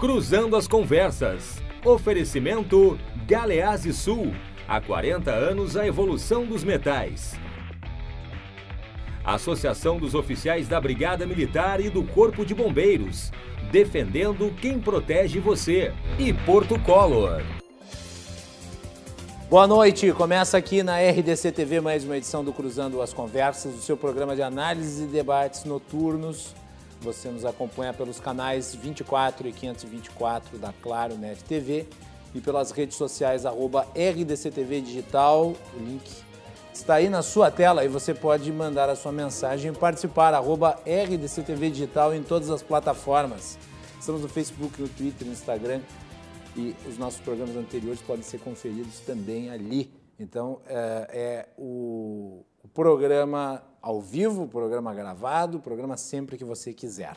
Cruzando as Conversas. Oferecimento Galeazzi Sul. Há 40 anos a evolução dos metais. Associação dos Oficiais da Brigada Militar e do Corpo de Bombeiros. Defendendo quem protege você. E Porto Color. Boa noite, começa aqui na RDC TV mais uma edição do Cruzando as Conversas, o seu programa de análise e debates noturnos. Você nos acompanha pelos canais 24 e 524 da Claro Net TV e pelas redes sociais arroba RDCTV Digital. O link está aí na sua tela e você pode mandar a sua mensagem e participar arroba RDCTV Digital em todas as plataformas. Estamos no Facebook, no Twitter, no Instagram e os nossos programas anteriores podem ser conferidos também ali. Então, é, é o, o, programa ao vivo, programa gravado, programa sempre que você quiser.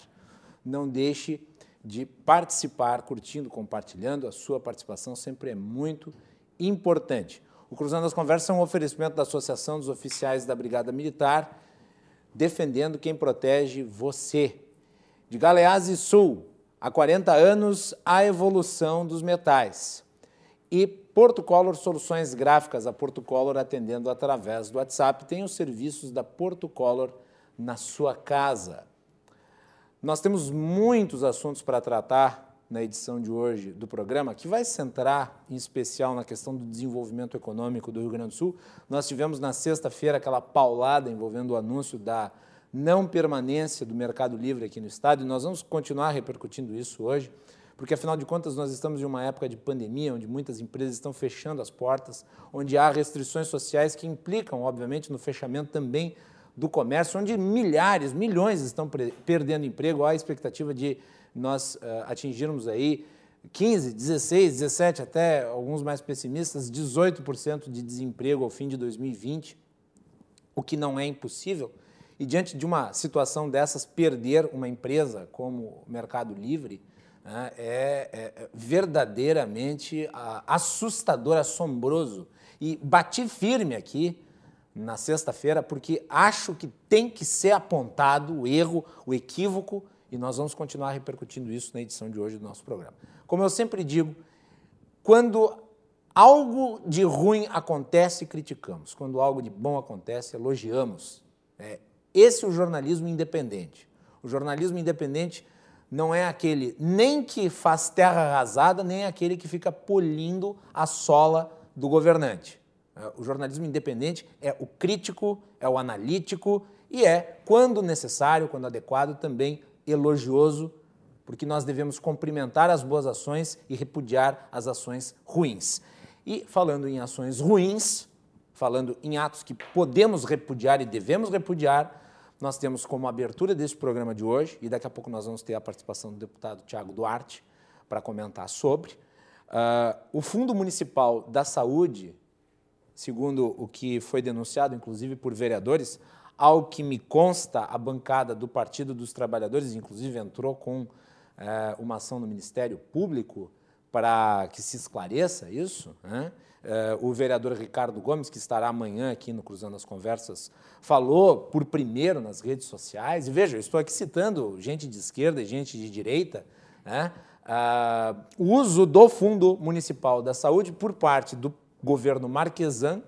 Não deixe de participar, curtindo, compartilhando. A sua participação sempre é muito importante. O Cruzando as Conversas é um oferecimento da Associação dos Oficiais da Brigada Militar, defendendo quem protege você. De Galeazzi Sul, Há 40 anos, a evolução dos metais. E Porto Color Soluções Gráficas, a Porto Color atendendo através do WhatsApp, tem os serviços da Porto Color na sua casa. Nós temos muitos assuntos para tratar na edição de hoje do programa, que vai centrar em especial na questão do desenvolvimento econômico do Rio Grande do Sul. Nós tivemos na sexta-feira aquela paulada envolvendo o anúncio da não permanência do Mercado Livre aqui no Estado, e nós vamos continuar repercutindo isso hoje, porque afinal de contas nós estamos em uma época de pandemia, onde muitas empresas estão fechando as portas, onde há restrições sociais que implicam, obviamente, no fechamento também do comércio, onde milhares, milhões estão perdendo emprego, há a expectativa de nós uh, atingirmos aí 15, 16, 17, até alguns mais pessimistas, 18% de desemprego ao fim de 2020, o que não é impossível, e diante de uma situação dessas, perder uma empresa como o Mercado Livre né, é, é, verdadeiramente assustador, assombroso. E bati firme aqui na sexta-feira porque acho que tem que ser apontado o erro, o equívoco, e nós vamos continuar repercutindo isso na edição de hoje do nosso programa. Como eu sempre digo, quando algo de ruim acontece, criticamos. Quando algo de bom acontece, elogiamos. É, esse é o jornalismo independente. O jornalismo independente não é aquele nem que faz terra arrasada, nem aquele que fica polindo a sola do governante. É, o jornalismo independente é o crítico, é o analítico e é, quando necessário, quando adequado, também elogioso, porque nós devemos cumprimentar as boas ações e repudiar as ações ruins. E falando em ações ruins, falando em atos que podemos repudiar e devemos repudiar, nós temos como abertura desse programa de hoje, e daqui a pouco nós vamos ter a participação do deputado Tiago Duarte para comentar sobre, uh, o Fundo Municipal da Saúde, segundo o que foi denunciado, inclusive por vereadores, ao que me consta, a bancada do Partido dos Trabalhadores, inclusive, entrou com uh, uma ação no Ministério Público para que se esclareça isso. Né? Uh, o vereador Ricardo Gomes, que estará amanhã aqui no Cruzando as Conversas, falou por primeiro nas redes sociais, e veja, eu estou aqui citando gente de esquerda e gente de direita, né? uh, o uso do Fundo Municipal da Saúde por parte do governo Marquesan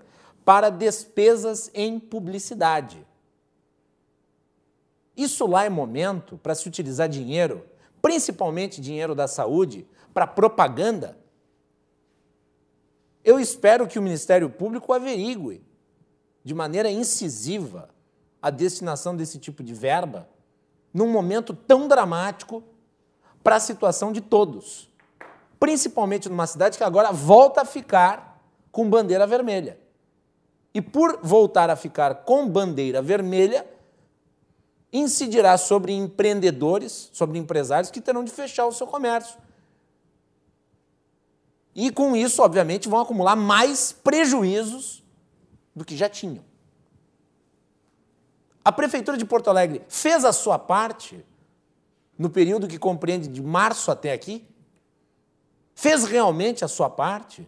para despesas em publicidade. Isso lá é momento para se utilizar dinheiro, principalmente dinheiro da saúde, para propaganda eu espero que o Ministério Público averigue de maneira incisiva a destinação desse tipo de verba num momento tão dramático para a situação de todos, principalmente numa cidade que agora volta a ficar com bandeira vermelha. E por voltar a ficar com bandeira vermelha, incidirá sobre empreendedores, sobre empresários que terão de fechar o seu comércio e com isso, obviamente, vão acumular mais prejuízos do que já tinham. A Prefeitura de Porto Alegre fez a sua parte no período que compreende de março até aqui? Fez realmente a sua parte?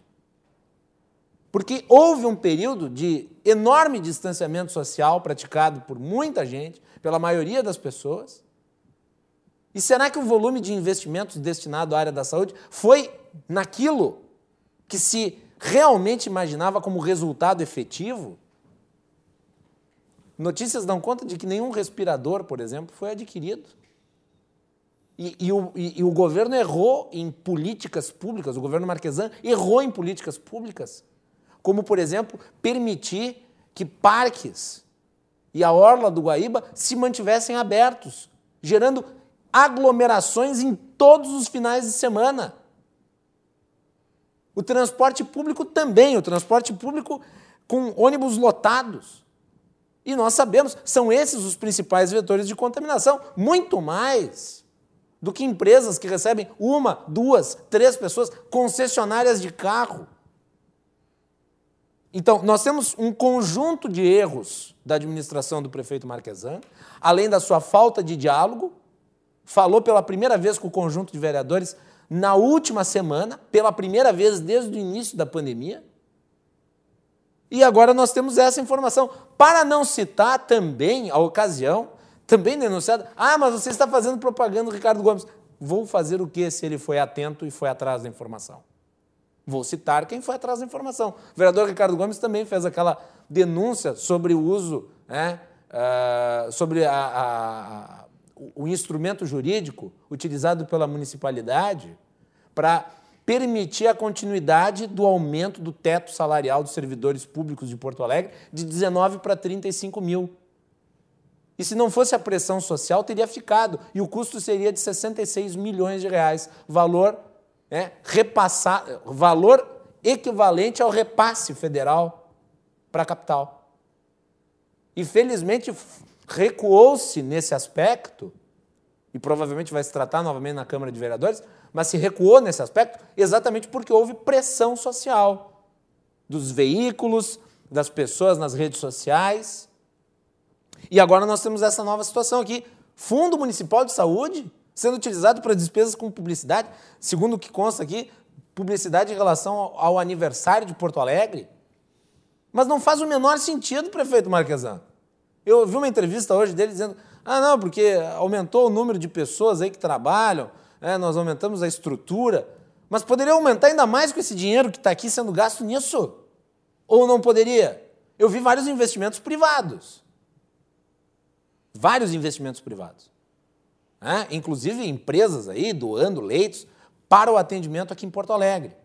Porque houve um período de enorme distanciamento social praticado por muita gente, pela maioria das pessoas, E será que o volume de investimentos destinado à área da saúde foi naquilo que se realmente imaginava como resultado efetivo? Notícias dão conta de que nenhum respirador, por exemplo, foi adquirido. E, e, o, e, e, o, governo errou em políticas públicas, o governo Marquesan errou em políticas públicas, como, por exemplo, permitir que parques e a orla do Guaíba se mantivessem abertos, gerando aglomerações em todos os finais de semana. O transporte público também, o transporte público com ônibus lotados. E nós sabemos, são esses os principais vetores de contaminação, muito mais do que empresas que recebem uma, duas, três pessoas, concessionárias de carro. Então, nós temos um conjunto de erros da administração do prefeito Marquesan, além da sua falta de diálogo. Falou pela primeira vez com o conjunto de vereadores na última semana, pela primeira vez desde o início da pandemia. E agora nós temos essa informação. Para não citar também a ocasião, também denunciada, ah, mas você está fazendo propaganda do Ricardo Gomes. Vou fazer o que se ele foi atento e foi atrás da informação? Vou citar quem foi atrás da informação. O vereador Ricardo Gomes também fez aquela denúncia sobre o uso, né, uh, sobre a, a, o instrumento jurídico utilizado pela municipalidade para permitir a continuidade do aumento do teto salarial dos servidores públicos de Porto Alegre de 19 para 35 mil. E se não fosse a pressão social, teria ficado. E o custo seria de 66 milhões de reais. Valor, né, repassar, valor equivalente ao repasse federal para a capital. E felizmente recuou-se nesse aspecto, e provavelmente vai se tratar novamente na Câmara de Vereadores, mas se recuou nesse aspecto exatamente porque houve pressão social dos veículos, das pessoas nas redes sociais. E agora nós temos essa nova situação aqui: Fundo Municipal de Saúde sendo utilizado para despesas com publicidade, segundo o que consta aqui, publicidade em relação ao aniversário de Porto Alegre. Mas não faz o menor sentido, prefeito Marquesan. Eu vi uma entrevista hoje dele dizendo: ah, não, porque aumentou o número de pessoas aí que trabalham, é, nós aumentamos a estrutura, mas poderia aumentar ainda mais com esse dinheiro que está aqui sendo gasto nisso? Ou não poderia? Eu vi vários investimentos privados. Vários investimentos privados. É, inclusive empresas aí doando leitos para o atendimento aqui em Porto Alegre.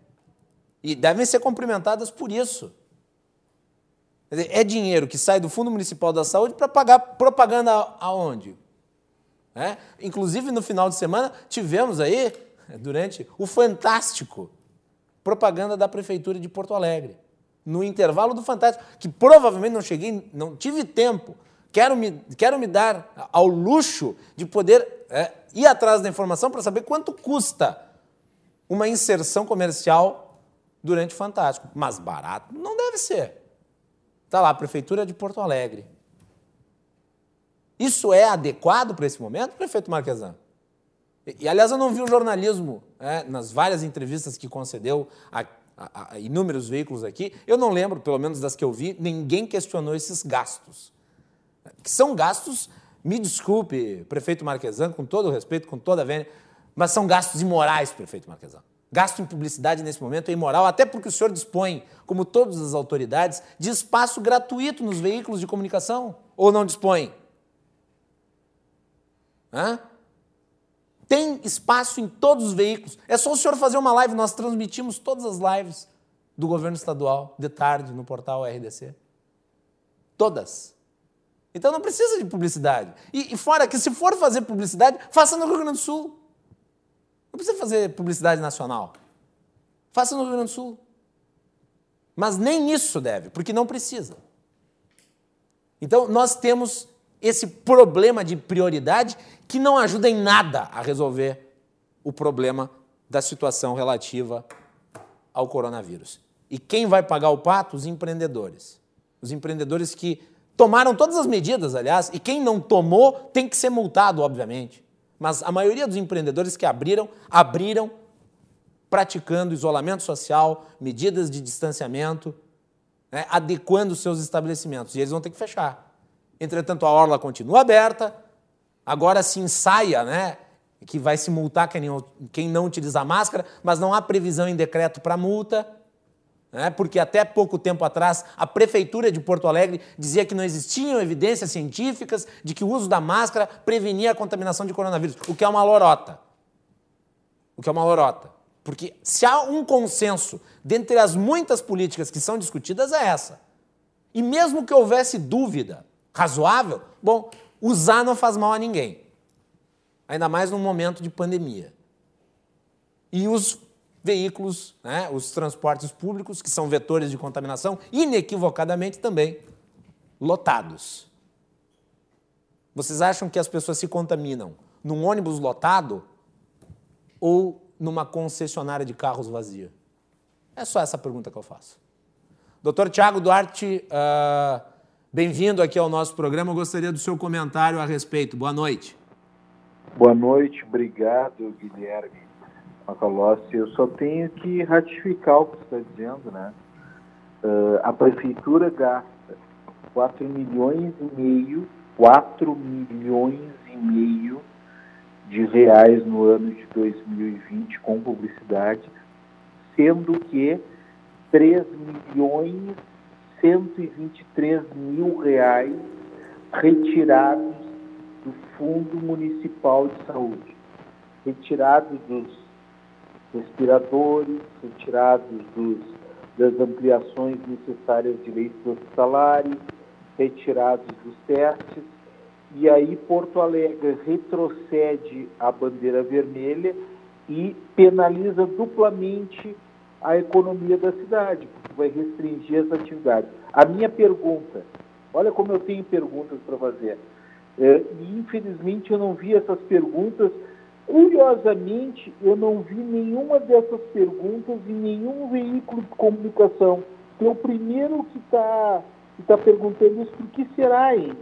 E devem ser cumprimentadas por isso. É dinheiro que sai do Fundo Municipal da Saúde para pagar propaganda aonde? É? Inclusive, no final de semana, tivemos aí, durante o Fantástico, propaganda da Prefeitura de Porto Alegre. No intervalo do Fantástico, que provavelmente não cheguei, não tive tempo. Quero me, quero me dar ao luxo de poder é, ir atrás da informação para saber quanto custa uma inserção comercial durante o Fantástico. Mas barato não deve ser. Está lá, Prefeitura de Porto Alegre. Isso é adequado para esse momento, prefeito Marquesan? E, e, aliás, eu não vi o jornalismo é, nas várias entrevistas que concedeu a, a, a, inúmeros veículos aqui. Eu não lembro, pelo menos das que eu vi, ninguém questionou esses gastos. Que são gastos, me desculpe, prefeito Marquesan, com todo o respeito, com toda a vênia, mas são gastos imorais, prefeito Marquesan. Gasto em publicidade nesse momento é imoral, até porque o senhor dispõe, como todas as autoridades, de espaço gratuito nos veículos de comunicação. Ou não dispõe? Hã? Tem espaço em todos os veículos. É só o senhor fazer uma live, nós transmitimos todas as lives do governo estadual de tarde no portal RDC. Todas. Então não precisa de publicidade. E, e, fora que, se for fazer publicidade, faça no Rio Grande do Sul. Não precisa fazer publicidade nacional. Faça no Rio Grande do Sul. Mas nem isso deve, porque não precisa. Então nós temos esse problema de prioridade que não ajuda em nada a resolver o problema da situação relativa ao coronavírus. E quem vai pagar o pato? Os empreendedores. Os empreendedores que tomaram todas as medidas, aliás, e quem não tomou tem que ser multado, obviamente. Mas a maioria dos empreendedores que abriram, abriram praticando isolamento social, medidas de distanciamento, né, adequando seus estabelecimentos. E eles vão ter que fechar. Entretanto, a orla continua aberta, agora se ensaia, né, que vai se multar quem não utilizar máscara, mas não há previsão em decreto para multa. Né? Porque até pouco tempo atrás, a Prefeitura de Porto Alegre dizia que não existiam evidências científicas de que o uso da máscara prevenia a contaminação de coronavírus, o que é uma lorota. O que é uma lorota. Porque se há um consenso dentre as muitas políticas que são discutidas, é essa. E mesmo que houvesse dúvida razoável, bom, usar não faz mal a ninguém. Ainda mais num momento de pandemia. E os veículos, né, os transportes públicos, que são vetores de contaminação, inequivocadamente também lotados. Vocês acham que as pessoas se contaminam num ônibus lotado ou numa concessionária de carros vazia? É só essa pergunta que eu faço. Doutor Tiago Duarte, uh, bem-vindo aqui ao nosso programa. Eu gostaria do seu comentário a respeito. Boa noite. Boa noite, obrigado, Guilherme. Macalossi, eu só tenho que ratificar o que você está dizendo, né? Uh, a prefeitura gasta 4 milhões e meio, 4 milhões e meio de reais no ano de 2020 com publicidade, sendo que 3 milhões 123 mil reais retirados do Fundo Municipal de Saúde, retirados dos respiradores, retirados dos, das ampliações necessárias de leitos hospitalares, retirados dos testes, e aí Porto Alegre retrocede a bandeira vermelha e penaliza duplamente a economia da cidade, porque vai restringir as atividades. A minha pergunta, olha como eu tenho perguntas para fazer, é, e infelizmente eu não vi essas perguntas Curiosamente, eu não vi nenhuma dessas perguntas em nenhum veículo de comunicação. Então, o primeiro que está tá perguntando isso, por que será ele?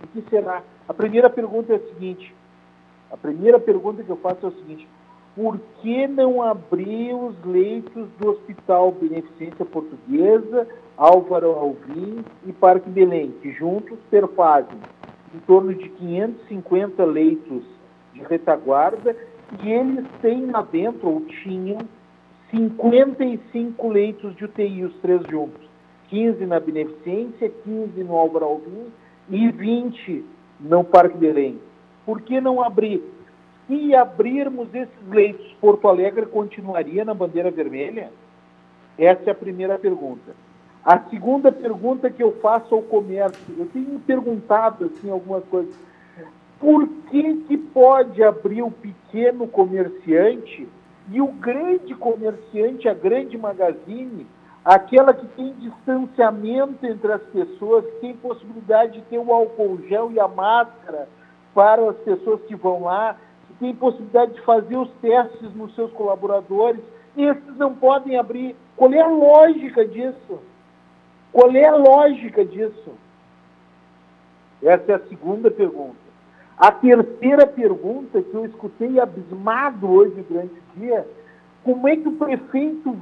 Por que será? A primeira pergunta é a seguinte, a primeira pergunta que eu faço é a seguinte, por que não abrir os leitos do Hospital Beneficência Portuguesa, Álvaro Alvim e Parque Belém, que juntos perfazem em torno de 550 leitos de retaguarda e eles têm lá dentro, ou tinham, 55 leitos de UTI, os três juntos. 15 na Beneficência, 15 no Álvaro Alvim e 20 no Parque Belém. Por que não abrir? Se abrirmos esses leitos, Porto Alegre continuaria na bandeira vermelha? Essa é a primeira pergunta. A segunda pergunta que eu faço ao comércio, eu tenho perguntado assim algumas coisas por que, que pode abrir o pequeno comerciante e o grande comerciante, a grande magazine, aquela que tem distanciamento entre as pessoas, que tem possibilidade de ter o álcool gel e a máscara para as pessoas que vão lá, que tem possibilidade de fazer os testes nos seus colaboradores, esses não podem abrir. Qual é a lógica disso? Qual é a lógica disso? Essa é a segunda pergunta. A terceira pergunta que eu escutei abismado hoje durante o dia, como é que o prefeito,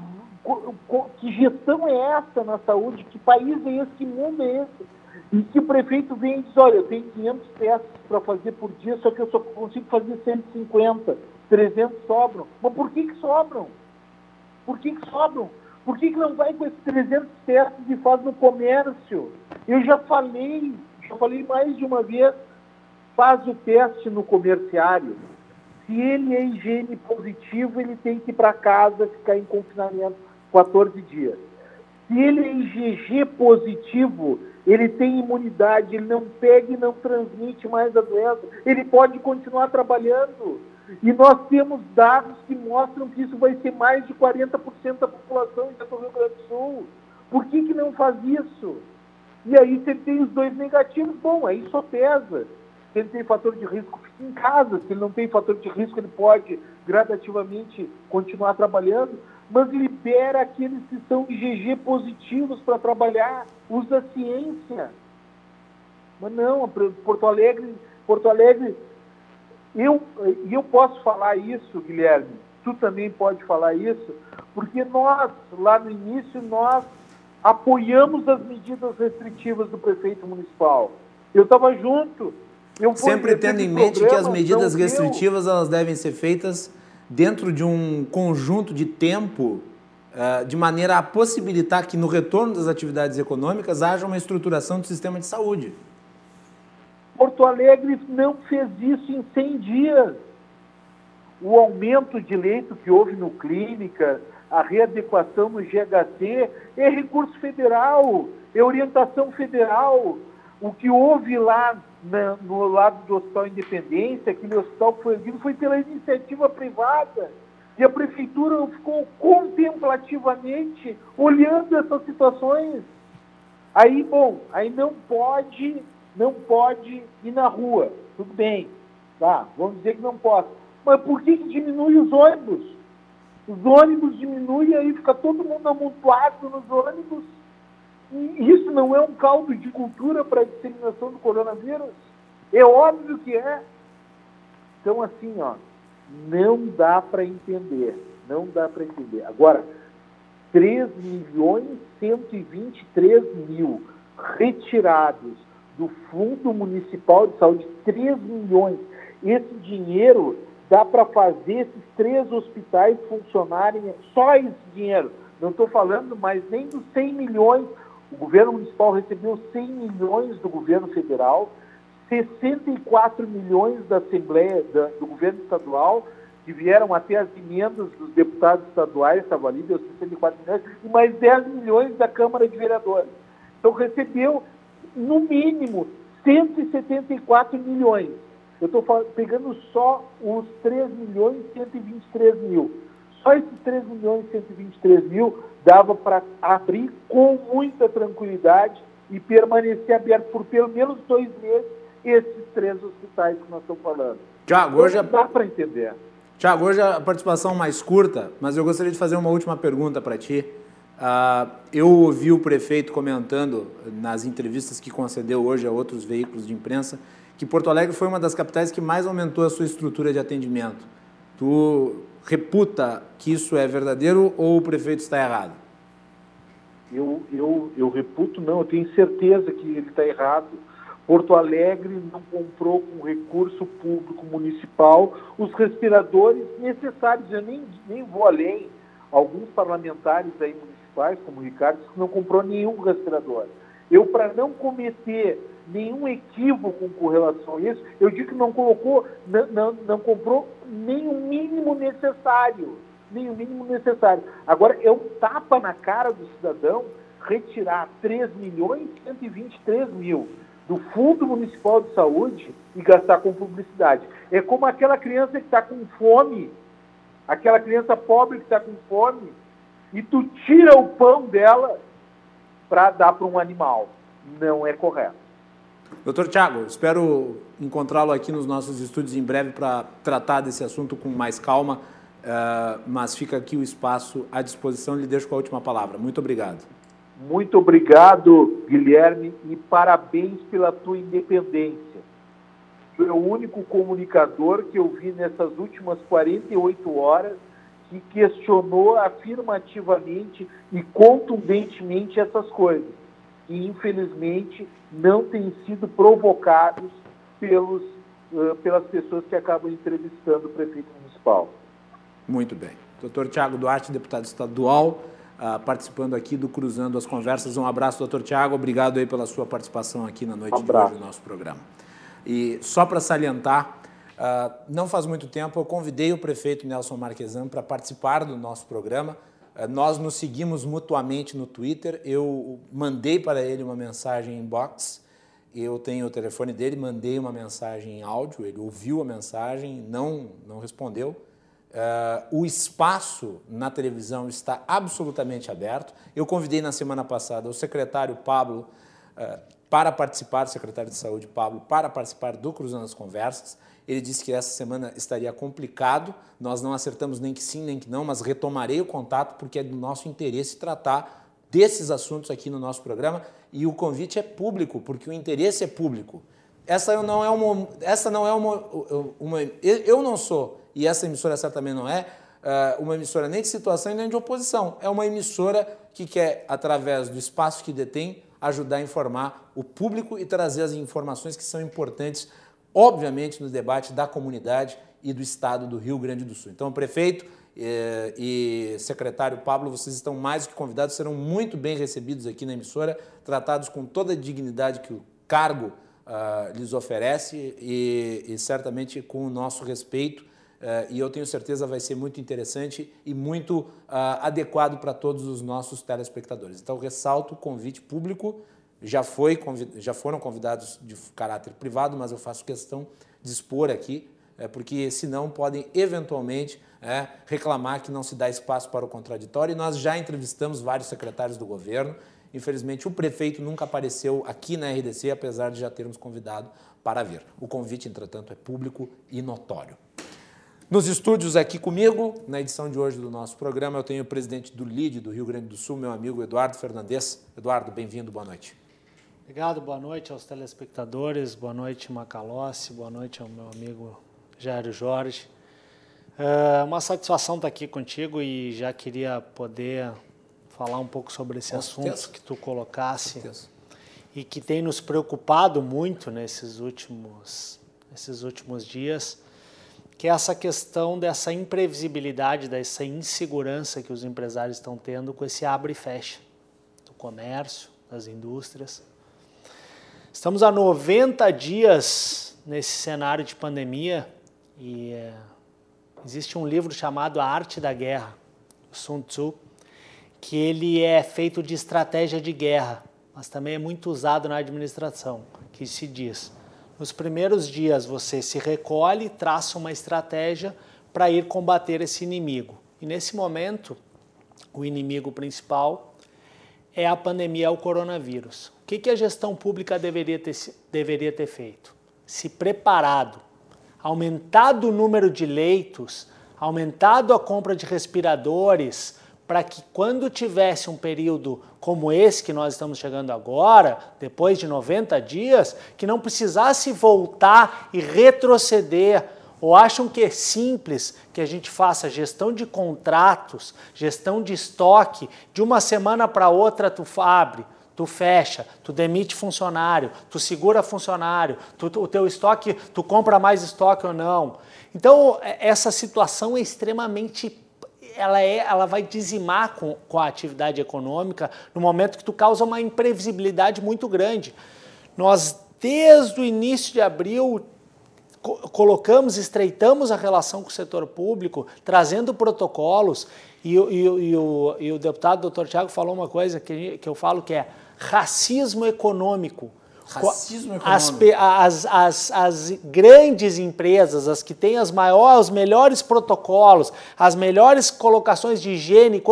que gestão é essa na saúde, que país é esse, que mundo é esse? E que o prefeito vem e diz, olha, eu tenho 500 testes para fazer por dia, só que eu só consigo fazer 150, 300 sobram. Mas por que que sobram? Por que que sobram? Por que que não vai com esses 300 testes e faz no comércio? Eu já falei, já falei mais de uma vez, faz o teste no comerciário. Se ele é higiene positivo, ele tem que ir para casa ficar em confinamento 14 dias. Se ele é IgG positivo, ele tem imunidade, ele não pega e não transmite mais a doença, ele pode continuar trabalhando. E nós temos dados que mostram que isso vai ser mais de 40% da população do Rio Grande do Sul. Por que, que não faz isso? E aí você tem os dois negativos, bom, aí só pesa. Se ele tem fator de risco, fica em casa. Se ele não tem fator de risco, ele pode gradativamente continuar trabalhando, mas libera aqueles que são IgG positivos para trabalhar. Usa a ciência. Mas não, Porto Alegre, Porto Alegre, eu, eu posso falar isso, Guilherme, tu também pode falar isso, porque nós, lá no início, nós apoiamos as medidas restritivas do prefeito municipal. Eu estava junto, Sempre tendo em mente que as medidas restritivas elas devem ser feitas dentro de um conjunto de tempo uh, de maneira a possibilitar que no retorno das atividades econômicas haja uma estruturação do sistema de saúde. Porto Alegre não fez isso em 100 dias. O aumento de leito que houve no clínica, a readequação no GHC, é recurso federal, é orientação federal. O que houve lá na, no lado do Hospital Independência, aquele hospital que foi erguido, foi pela iniciativa privada. E a prefeitura ficou contemplativamente olhando essas situações. Aí, bom, aí não pode, não pode ir na rua. Tudo bem, tá? Vamos dizer que não pode. Mas por que, que diminui os ônibus? Os ônibus diminuem aí fica todo mundo amontoado nos ônibus. E isso não é um caldo de cultura para a disseminação do coronavírus? É óbvio que é. Então, assim, ó, não dá para entender. Não dá para entender. Agora, 3 milhões 123 mil retirados do Fundo Municipal de Saúde, 3 milhões. Esse dinheiro dá para fazer esses três hospitais funcionarem, só esse dinheiro. Não estou falando mais nem dos 100 milhões. O governo municipal recebeu 100 milhões do governo federal, 64 milhões da Assembleia, da, do governo estadual, que vieram até as emendas dos deputados estaduais, estava ali, deu 64 milhões, e mais 10 milhões da Câmara de Vereadores. Então recebeu, no mínimo, 174 milhões. Eu estou pegando só os 3 milhões e 123 mil. Só esses 3 milhões e 123 mil dava para abrir com muita tranquilidade e permanecer aberto por pelo menos dois meses esses três hospitais que nós estamos falando. Tiago, hoje então, dá para entender. Tiago, hoje a participação mais curta, mas eu gostaria de fazer uma última pergunta para ti. Uh, eu ouvi o prefeito comentando nas entrevistas que concedeu hoje a outros veículos de imprensa que Porto Alegre foi uma das capitais que mais aumentou a sua estrutura de atendimento. Tu reputa que isso é verdadeiro ou o prefeito está errado? Eu, eu, eu reputo, não, eu tenho certeza que ele está errado. Porto Alegre não comprou com recurso público municipal os respiradores necessários. Eu nem, nem vou além. Alguns parlamentares aí municipais, como o Ricardo, não comprou nenhum respirador. Eu, para não cometer nenhum equívoco com relação a isso, eu digo que não colocou, não, não, não comprou nem o mínimo necessário. Nem o mínimo necessário. Agora, é um tapa na cara do cidadão retirar 3 milhões e 123 mil do Fundo Municipal de Saúde e gastar com publicidade. É como aquela criança que está com fome, aquela criança pobre que está com fome, e tu tira o pão dela para dar para um animal. Não é correto. Doutor Tiago, espero encontrá-lo aqui nos nossos estúdios em breve para tratar desse assunto com mais calma, uh, mas fica aqui o espaço à disposição. Lhe deixo com a última palavra. Muito obrigado. Muito obrigado, Guilherme, e parabéns pela tua independência. Tu é o único comunicador que eu vi nessas últimas 48 horas que questionou afirmativamente e contundentemente essas coisas, que infelizmente não têm sido provocados pelos, uh, pelas pessoas que acabam entrevistando o prefeito municipal. Muito bem. Doutor Tiago Duarte, deputado estadual uh, participando aqui do Cruzando as Conversas. Um abraço, doutor Tiago. Obrigado aí pela sua participação aqui na noite um de hoje do nosso programa. E só para salientar, uh, não faz muito tempo eu convidei o prefeito Nelson Marquesan para participar do nosso programa. Uh, nós nos seguimos mutuamente no Twitter. Eu mandei para ele uma mensagem em box. Eu tenho o telefone dele, mandei uma mensagem em áudio, ele ouviu a mensagem, não, não respondeu. Uh, o espaço na televisão está absolutamente aberto. Eu convidei na semana passada o secretário Pablo uh, para participar, secretário de Saúde Pablo, para participar do Cruzando as Conversas. Ele disse que essa semana estaria complicado, nós não acertamos nem que sim, nem que não, mas retomarei o contato porque é do nosso interesse tratar desses assuntos aqui no nosso programa e o convite é público, porque o interesse é público. Essa não é uma. Essa não é uma, uma eu não sou e essa emissora certamente não é, uh, uma emissora nem de situação e nem de oposição. É uma emissora que quer, através do espaço que detém, ajudar a informar o público e trazer as informações que são importantes obviamente, no debate da comunidade e do Estado do Rio Grande do Sul. Então, prefeito eh, e secretário Pablo, vocês estão mais do que convidados, serão muito bem recebidos aqui na emissora, tratados com toda a dignidade que o cargo uh, lhes oferece e, e, certamente com o nosso respeito. Uh, e eu tenho certeza vai ser muito interessante e muito uh, adequado para todos os nossos telespectadores. Então, ressalto o convite público. Já, foi, já foram convidados de caráter privado, mas eu faço questão de expor aqui, é, porque senão podem eventualmente é, reclamar que não se dá espaço para o contraditório. E nós já entrevistamos vários secretários do governo Infelizmente, o prefeito nunca apareceu aqui na RDC, apesar de já termos convidado para vir. O convite, entretanto, é público e notório. Nos estúdios aqui comigo, na edição de hoje do nosso programa, eu tenho o presidente do LID do Rio Grande do Sul, meu amigo Eduardo Fernandes. Eduardo, bem-vindo, boa noite. Obrigado, boa noite aos telespectadores, boa noite Macalossi, boa noite ao meu amigo Jairo Jorge. É uma satisfação estar aqui contigo e já queria poder falar um pouco sobre esse Com assunto certeza. que tu colocasse e que tem nos preocupado muito nesses últimos, nesses últimos dias, que é essa questão dessa imprevisibilidade, dessa insegurança que os empresários estão tendo com esse abre e fecha do comércio, das indústrias. Estamos há 90 dias nesse cenário de pandemia e é, existe um livro chamado A Arte da Guerra, Sun Tzu, que ele é feito de estratégia de guerra, mas também é muito usado na administração, que se diz: nos primeiros dias você se recolhe, traça uma estratégia para ir combater esse inimigo. E nesse momento, o inimigo principal é a pandemia, é o coronavírus. O que, que a gestão pública deveria ter, deveria ter feito? Se preparado, aumentado o número de leitos, aumentado a compra de respiradores, para que quando tivesse um período como esse que nós estamos chegando agora, depois de 90 dias, que não precisasse voltar e retroceder. Ou acham que é simples que a gente faça gestão de contratos, gestão de estoque, de uma semana para outra tu abre, tu fecha, tu demite funcionário, tu segura funcionário, tu, o teu estoque, tu compra mais estoque ou não. Então, é, essa situação é extremamente ela, é, ela vai dizimar com, com a atividade econômica no momento que tu causa uma imprevisibilidade muito grande. Nós, desde o início de abril, colocamos, estreitamos a relação com o setor público, trazendo protocolos, e, e, e, o, e o deputado doutor Tiago falou uma coisa que, que eu falo que é racismo econômico. Racismo as, as, as, as, grandes empresas, as que têm as maiores, os melhores protocolos, as melhores colocações de higiene,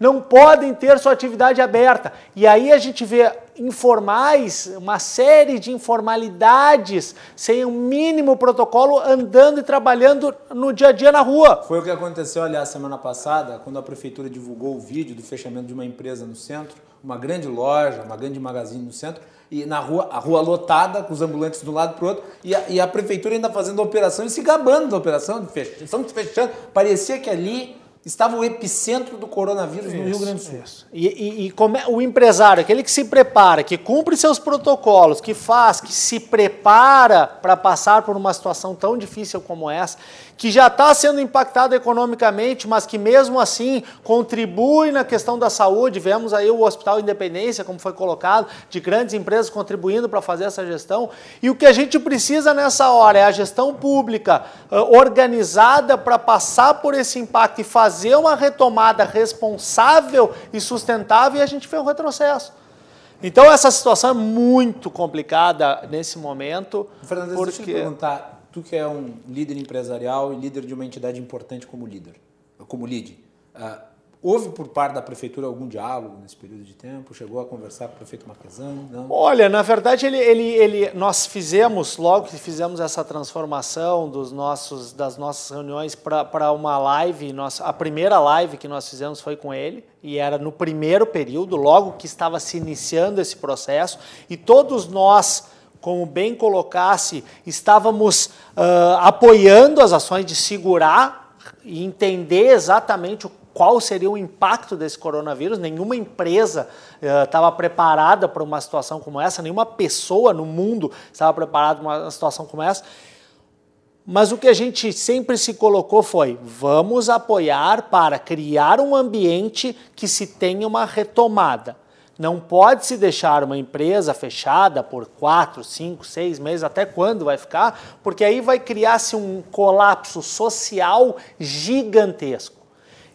não podem ter sua atividade aberta. E aí a gente vê informais, uma série de informalidades, sem um mínimo protocolo, andando e trabalhando no dia a dia na rua. Foi o que aconteceu, aliás, semana passada, quando a prefeitura divulgou o vídeo do fechamento de uma empresa no centro, uma grande loja, uma grande magazine no centro, e na rua, a rua lotada, com os ambulantes de um lado para o outro, e a, e a, prefeitura ainda fazendo operação e se gabando da operação, de fech... estamos fechando. Parecia que ali estava o epicentro do coronavírus isso, no Rio Grande do Sul. Isso. E, e, e come, o empresário, aquele que se prepara, que cumpre seus protocolos, que faz, que se prepara para passar por uma situação tão difícil como essa, que já está sendo impactado economicamente, mas que mesmo assim contribui na questão da saúde. Vemos aí o Hospital Independência, como foi colocado, de grandes empresas contribuindo para fazer essa gestão. E o que a gente precisa nessa hora é a gestão pública uh, organizada para passar por esse impacto e fazer uma retomada responsável e sustentável e a gente vê um retrocesso. Então essa situação é muito complicada nesse momento. Fernando, porque... deixa eu te perguntar, tu que é um líder empresarial e líder de uma entidade importante como líder, como lead, uh, houve por parte da prefeitura algum diálogo nesse período de tempo? Chegou a conversar com o prefeito Marquesano? Não? Olha, na verdade, ele, ele, ele, nós fizemos, logo que fizemos essa transformação dos nossos, das nossas reuniões para uma live, nossa, a primeira live que nós fizemos foi com ele, e era no primeiro período, logo que estava se iniciando esse processo, e todos nós como bem colocasse, estávamos uh, apoiando as ações de segurar e entender exatamente qual seria o impacto desse coronavírus. Nenhuma empresa estava uh, preparada para uma situação como essa, nenhuma pessoa no mundo estava preparada para uma situação como essa. Mas o que a gente sempre se colocou foi: vamos apoiar para criar um ambiente que se tenha uma retomada. Não pode se deixar uma empresa fechada por quatro, cinco, seis meses, até quando vai ficar, porque aí vai criar-se um colapso social gigantesco.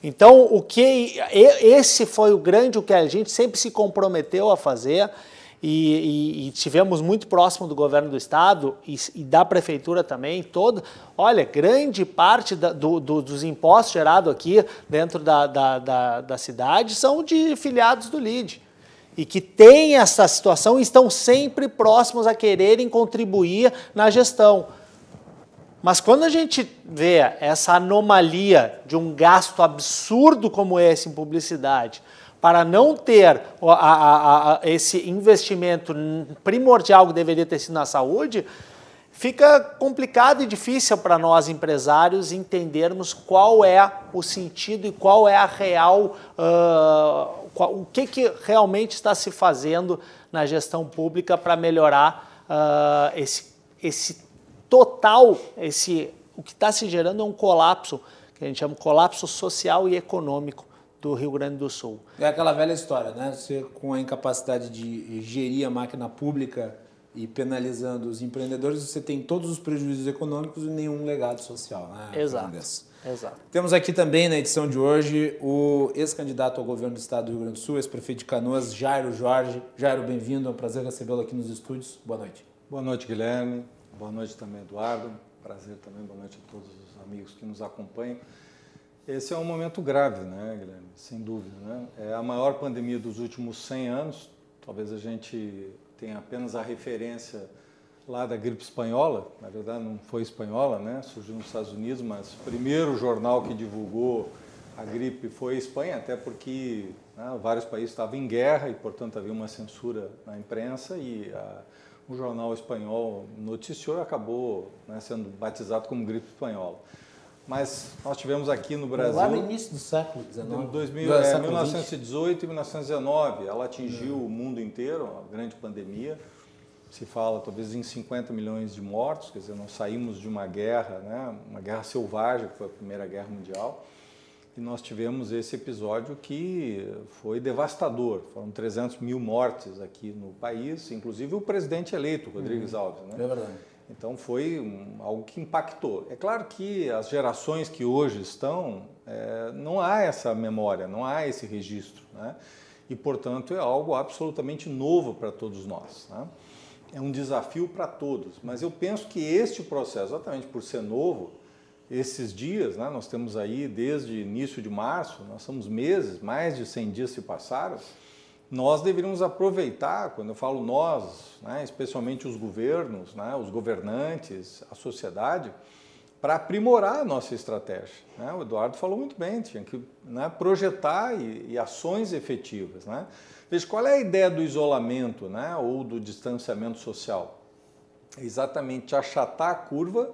Então, o que esse foi o grande o que a gente sempre se comprometeu a fazer e, e, e tivemos muito próximo do governo do estado e, e da prefeitura também, todo. Olha, grande parte da, do, do, dos impostos gerados aqui dentro da, da, da, da cidade são de filiados do LID e que têm essa situação estão sempre próximos a quererem contribuir na gestão. Mas quando a gente vê essa anomalia de um gasto absurdo como esse em publicidade, para não ter a, a, a, esse investimento primordial que deveria ter sido na saúde, fica complicado e difícil para nós empresários entendermos qual é o sentido e qual é a real, o que, que realmente está se fazendo na gestão pública para melhorar uh, esse, esse total, esse, o que está se gerando é um colapso, que a gente chama de colapso social e econômico do Rio Grande do Sul. É aquela velha história, né? Você com a incapacidade de gerir a máquina pública e penalizando os empreendedores, você tem todos os prejuízos econômicos e nenhum legado social. Né? Exato. Exato. Temos aqui também na edição de hoje o ex-candidato ao governo do estado do Rio Grande do Sul, ex-prefeito de Canoas, Jairo Jorge. Jairo, bem-vindo, é um prazer recebê-lo aqui nos estúdios. Boa noite. Boa noite, Guilherme. Boa noite também, Eduardo. Prazer também, boa noite a todos os amigos que nos acompanham. Esse é um momento grave, né, Guilherme? Sem dúvida. Né? É a maior pandemia dos últimos 100 anos. Talvez a gente tenha apenas a referência lá da gripe espanhola, na verdade não foi espanhola, né? surgiu nos Estados Unidos, mas o primeiro jornal que divulgou a gripe foi a Espanha, até porque né, vários países estavam em guerra e, portanto, havia uma censura na imprensa e a, o jornal espanhol noticiou e acabou né, sendo batizado como gripe espanhola. Mas nós tivemos aqui no Brasil. Lá no início do século XIX. Em 2000, é, 1918 e 1919. Ela atingiu uhum. o mundo inteiro, uma grande pandemia. Se fala talvez em 50 milhões de mortos, quer dizer, nós saímos de uma guerra, né, uma guerra selvagem, que foi a Primeira Guerra Mundial. E nós tivemos esse episódio que foi devastador. Foram 300 mil mortes aqui no país, inclusive o presidente eleito, Rodrigues uhum. Alves. Né? É verdade. Então foi um, algo que impactou. É claro que as gerações que hoje estão, é, não há essa memória, não há esse registro. Né? E, portanto, é algo absolutamente novo para todos nós. Né? É um desafio para todos. Mas eu penso que este processo, exatamente por ser novo, esses dias, né, nós temos aí desde início de março, nós somos meses, mais de 100 dias se passaram, nós deveríamos aproveitar, quando eu falo nós, né, especialmente os governos, né, os governantes, a sociedade, para aprimorar a nossa estratégia. Né? O Eduardo falou muito bem, tinha que né, projetar e, e, ações efetivas. Veja, qual é a ideia do isolamento né, ou do distanciamento social? É exatamente achatar a curva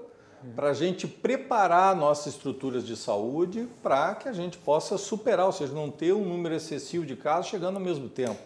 para a gente preparar nossas estruturas de saúde para que a gente possa superar, ou seja, não ter um número excessivo de casos chegando ao mesmo tempo.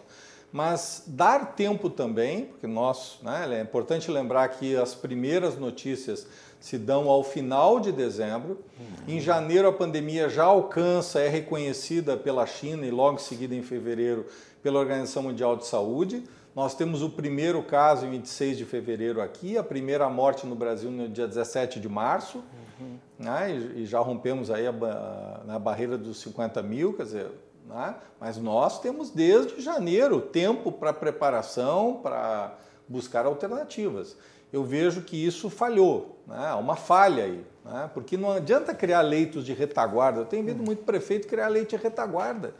Mas dar tempo também, porque nós, né, é importante lembrar que as primeiras notícias se dão ao final de dezembro. Uhum. Em janeiro a pandemia já alcança, é reconhecida pela China e logo em seguida em fevereiro pela Organização Mundial de Saúde. Nós temos o primeiro caso em 26 de fevereiro aqui, a primeira morte no Brasil no dia 17 de março, uhum. né? e, já rompemos aí a, a, na barreira dos 50 mil, quer dizer, né? mas nós temos desde janeiro tempo para preparação, para buscar alternativas. Eu vejo que isso falhou, né? há uma falha aí, né? porque não adianta criar leitos de retaguarda. Eu tenho visto muito prefeito criar leite de retaguarda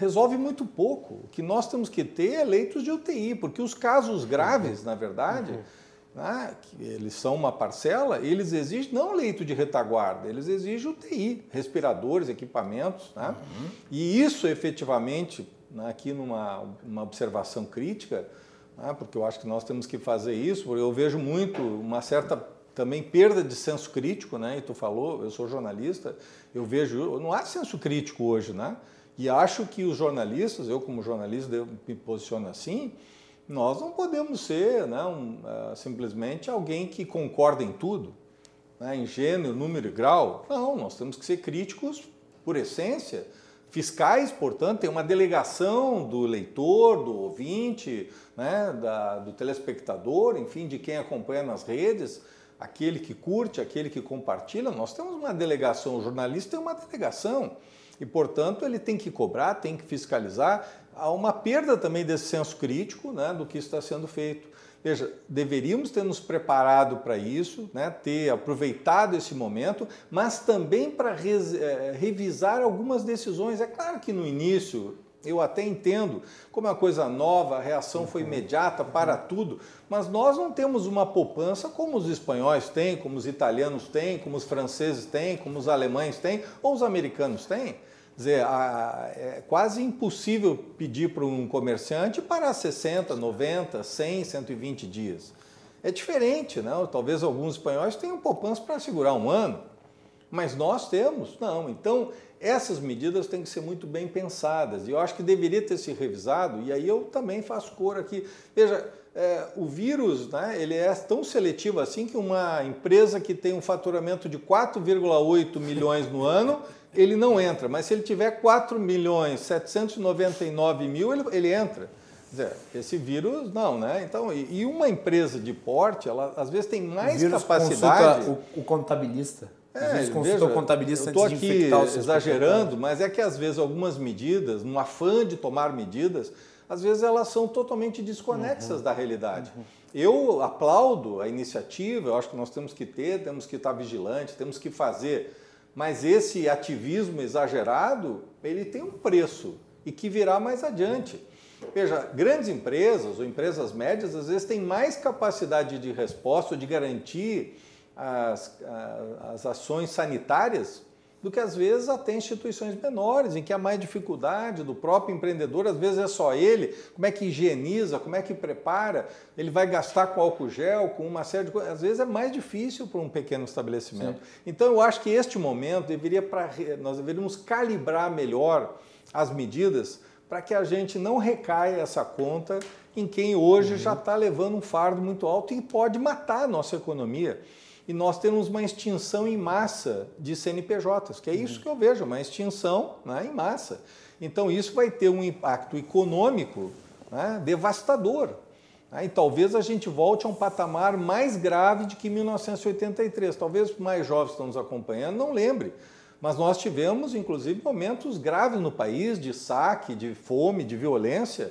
resolve muito pouco. O que nós temos que ter é leitos de UTI, porque os casos graves, na verdade, uhum. né, eles são uma parcela, eles exigem não leito de retaguarda, eles exigem UTI, respiradores, equipamentos. Né? Uhum. E isso efetivamente, né, aqui numa uma observação crítica, né, porque eu acho que nós temos que fazer isso, porque eu vejo muito uma certa também perda de senso crítico, né? E tu falou, eu sou jornalista, eu vejo, não há senso crítico hoje, né? E acho que os jornalistas, eu como jornalista eu me posiciono assim, nós não podemos ser né, um, uh, simplesmente alguém que concorda em tudo. né, em gênero, número e grau. Não, nós temos que ser críticos por essência. Fiscais, portanto, tem uma delegação do leitor, do ouvinte, né, da, do telespectador, enfim, de quem acompanha nas redes, aquele que curte, aquele que compartilha. Nós temos uma delegação, o jornalista tem uma delegação e, portanto, ele tem que cobrar, tem que fiscalizar. Há uma perda também desse senso crítico né, do que está sendo feito. Veja, deveríamos ter nos preparado para isso, né, ter aproveitado esse momento, mas também para eh, revisar algumas decisões. É claro que no início eu até entendo, como é uma coisa nova, a reação foi imediata para tudo, mas nós não temos uma poupança como os espanhóis têm, como os italianos têm, como os franceses têm, como os alemães têm, ou os americanos têm dizer, é quase impossível pedir para um comerciante parar 60, 90, 100, 120 dias. É diferente, não? Talvez alguns espanhóis tenham poupança para segurar um ano, mas nós temos, não. Então, essas medidas têm que ser muito bem pensadas e eu acho que deveria ter se revisado. E aí eu também faço cor aqui. Veja, é, o vírus, né, ele é tão seletivo assim que uma empresa que tem um faturamento de 4,8 milhões no ano ele não entra. Mas se ele tiver 4 milhões 799 mil, ele, ele entra. Dizer, esse vírus, não, né? Então, e, e, uma empresa de porte, ela às vezes tem mais capacidade. O, o contabilista. É, consulta o contabilista eu antes de aqui exagerando, mas é que às vezes algumas medidas, no afã de tomar medidas, às vezes elas são totalmente desconexas uhum. da realidade. Uhum. Eu aplaudo a iniciativa, eu acho que nós temos que ter, temos que estar vigilantes, temos que fazer mas esse ativismo exagerado, ele tem um preço e que virá mais adiante. Veja, grandes empresas ou empresas médias às vezes têm mais capacidade de resposta, de garantir as, as ações sanitárias do que às vezes até instituições menores, em que há mais dificuldade do próprio empreendedor, às vezes é só ele, como é que higieniza, como é que prepara, ele vai gastar com álcool gel, com uma série de coisas, às vezes é mais difícil para um pequeno estabelecimento. Sim. Então eu acho que este momento deveria para nós deveríamos calibrar melhor as medidas para que a gente não recaia essa conta em quem hoje uhum. já está levando um fardo muito alto e pode matar a nossa economia e nós temos uma extinção em massa de CNPJs, que é isso que eu vejo, uma extinção né, em massa. Então isso vai ter um impacto econômico né, devastador. Né, e talvez a gente volte a um patamar mais grave de que 1983. Talvez mais jovens estão nos acompanhando não lembre. Mas nós tivemos, inclusive, momentos graves no país de saque, de fome, de violência,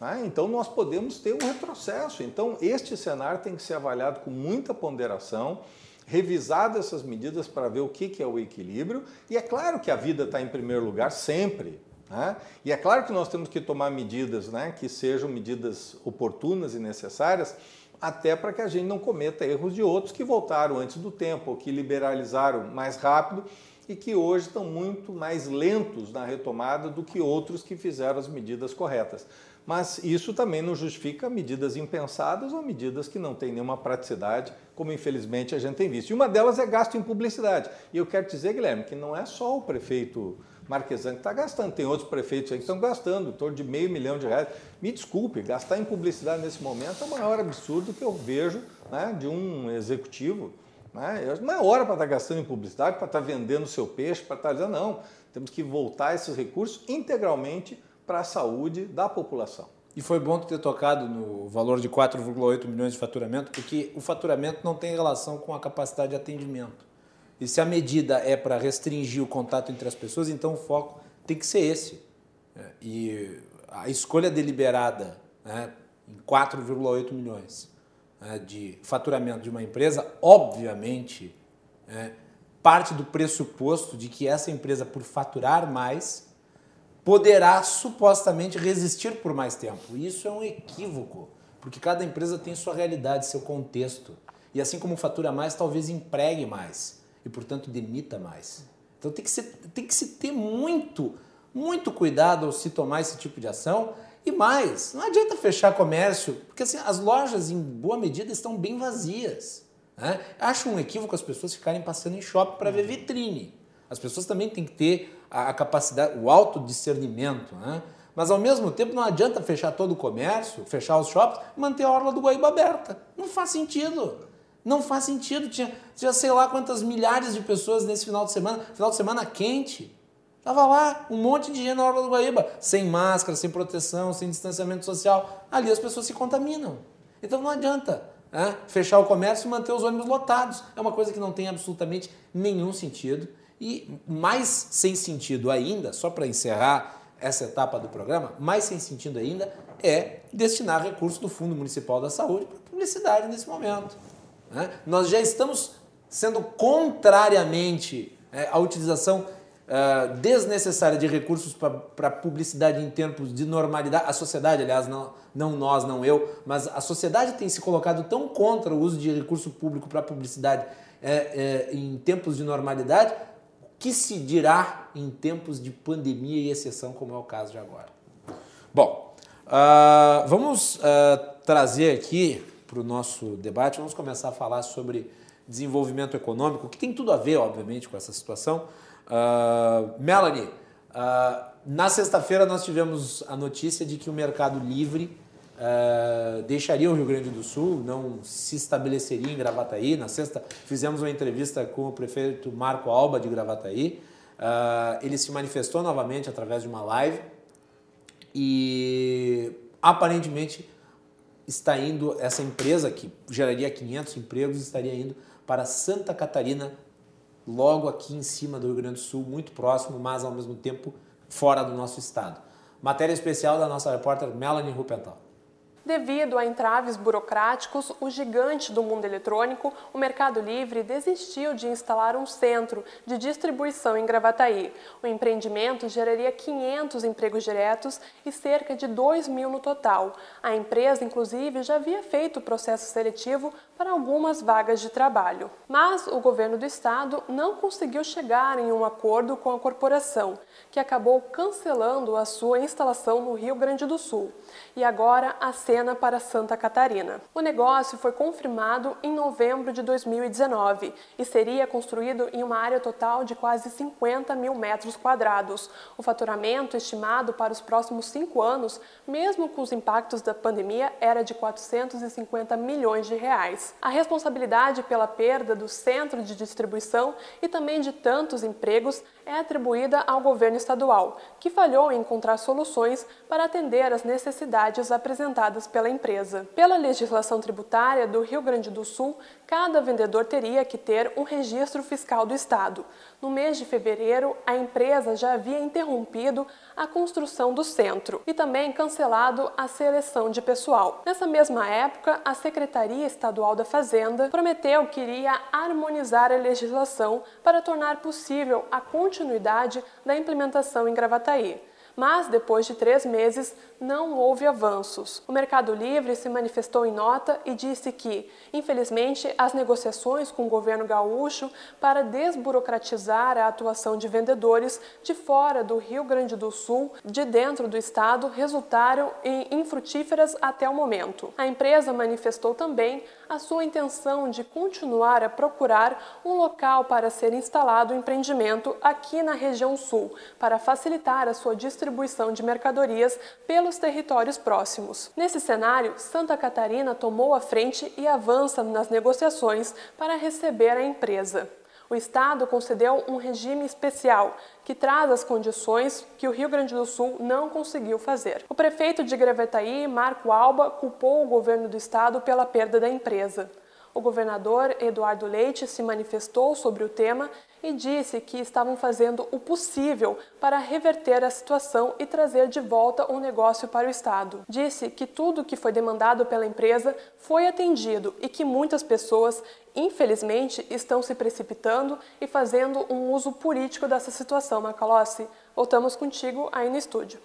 né? Então, nós podemos ter um retrocesso. Então, este cenário tem que ser avaliado com muita ponderação, revisado essas medidas para ver o que é o equilíbrio. E é claro que a vida está em primeiro lugar sempre. Né? E é claro que nós temos que tomar medidas né, que sejam medidas oportunas e necessárias, até para que a gente não cometa erros de outros que voltaram antes do tempo, ou que liberalizaram mais rápido e que hoje estão muito mais lentos na retomada do que outros que fizeram as medidas corretas. Mas isso também não justifica medidas impensadas ou medidas que não têm nenhuma praticidade, como infelizmente a gente tem visto. E uma delas é gasto em publicidade. E eu quero dizer, Guilherme, que não é só o prefeito Marquesano que está gastando, tem outros prefeitos aí que estão gastando em torno de meio milhão de reais. Me desculpe, gastar em publicidade nesse momento é o maior absurdo que eu vejo né, de um executivo. Né? Não é hora para estar tá gastando em publicidade, para estar tá vendendo seu peixe, para estar tá dizendo, não, temos que voltar esses recursos integralmente para a saúde da população. E foi bom ter tocado no valor de 4,8 milhões de faturamento, porque o faturamento não tem relação com a capacidade de atendimento. E se a medida é para restringir o contato entre as pessoas, então o foco tem que ser esse. É, e a escolha deliberada né, em 4,8 milhões né, de faturamento de uma empresa, obviamente, é, parte do pressuposto de que essa empresa, por faturar mais, poderá supostamente resistir por mais tempo. Isso é um equívoco, porque cada empresa tem sua realidade, seu contexto. E assim como fatura mais, talvez empregue mais e, portanto, demita mais. Então tem que, ser, tem que se ter muito, muito cuidado ao se tomar esse tipo de ação. E mais, não adianta fechar comércio, porque assim, as lojas, em boa medida, estão bem vazias. Né? Acho um equívoco as pessoas ficarem passando em shopping para ver vitrine. As pessoas também têm que ter a, capacidade, o autodiscernimento. Né? Mas ao mesmo tempo não adianta fechar todo o comércio, fechar os shoppings, manter a orla do Guaíba aberta. Não faz sentido. Não faz sentido. Tinha, tinha sei lá quantas milhares de pessoas nesse final de semana. Final de semana quente. Tava lá um monte de gente na hora do Guaíba, sem máscara, sem proteção, sem distanciamento social. Ali as pessoas se contaminam. Então não adianta né? fechar o comércio e manter os ônibus lotados. É uma coisa que não tem absolutamente nenhum sentido. E mais sem sentido ainda, só para encerrar essa etapa do programa, mais sem sentido ainda é destinar recursos do Fundo Municipal da Saúde para publicidade nesse momento. Né? Nós já estamos sendo contrariamente é, à utilização uh, desnecessária de recursos para publicidade em tempos de normalidade. A sociedade, aliás, não, não nós, não eu, mas a sociedade tem se colocado tão contra o uso de recurso público para publicidade é, é, em tempos de normalidade, que se dirá em tempos de pandemia e exceção, como é o caso de agora? Bom, uh, vamos uh, trazer aqui para o nosso debate, vamos começar a falar sobre desenvolvimento econômico, que tem tudo a ver, obviamente, com essa situação. Uh, Melanie, na sexta-feira nós tivemos a notícia de que o Mercado Livre uh, deixaria o Rio Grande do Sul, não se estabeleceria em Gravataí. Na sexta fizemos uma entrevista com o prefeito Marco Alba de Gravataí. ele se manifestou novamente através de uma live e aparentemente está indo, essa empresa que geraria 500 empregos, estaria indo para Santa Catarina logo aqui em cima do Rio Grande do Sul, muito próximo, mas ao mesmo tempo fora do nosso estado. Matéria especial da nossa repórter Melanie Rupental. Devido a entraves burocráticos, o gigante do mundo eletrônico, o Mercado Livre, desistiu de instalar um centro de distribuição em Gravataí. O empreendimento geraria 500 empregos diretos e cerca de 2 mil no total. A empresa, inclusive, já havia feito o processo seletivo para algumas vagas de trabalho. Mas o governo do estado não conseguiu chegar em um acordo com a corporação, que acabou cancelando a sua instalação no Rio Grande do Sul. E agora a cena para Santa Catarina. O negócio foi confirmado em novembro de 2019 e seria construído em uma área total de quase 50 mil metros quadrados. O faturamento estimado para os próximos cinco anos, mesmo com os impactos da pandemia, era de 450 milhões de reais. A responsabilidade pela perda do centro de distribuição e também de tantos empregos é atribuída ao governo estadual, que falhou em encontrar soluções para atender às necessidades apresentadas pela empresa. Pela legislação tributária do Rio Grande do Sul, cada vendedor teria que ter um registro fiscal do Estado. No mês de fevereiro, a empresa já havia interrompido a construção do centro e também cancelado a seleção de pessoal. Nessa mesma época, a Secretaria Estadual da Fazenda prometeu que iria harmonizar a legislação para tornar possível a continuidade da implementação em Gravataí mas depois de três meses não houve avanços. O Mercado Livre se manifestou em nota e disse que, infelizmente, as negociações com o governo gaúcho para desburocratizar a atuação de vendedores de fora do Rio Grande do Sul, de dentro do estado, resultaram em infrutíferas até o momento. A empresa manifestou também a sua intenção de continuar a procurar um local para ser instalado o empreendimento aqui na região sul, para facilitar a sua distribuição de mercadorias pelos territórios próximos. Nesse cenário, Santa Catarina tomou a frente e avança nas negociações para receber a empresa o Estado concedeu um regime especial que traz as condições que o Rio Grande do Sul não conseguiu fazer. O prefeito de Gravataí, Marco Alba, culpou o governo do Estado pela perda da empresa. O governador Eduardo Leite se manifestou sobre o tema e disse que estavam fazendo o possível para reverter a situação e trazer de volta o negócio para o Estado. Disse que tudo que foi demandado pela empresa foi atendido e que muitas pessoas, infelizmente, estão se precipitando e fazendo um uso político dessa situação. Macalossi, voltamos contigo aí no estúdio.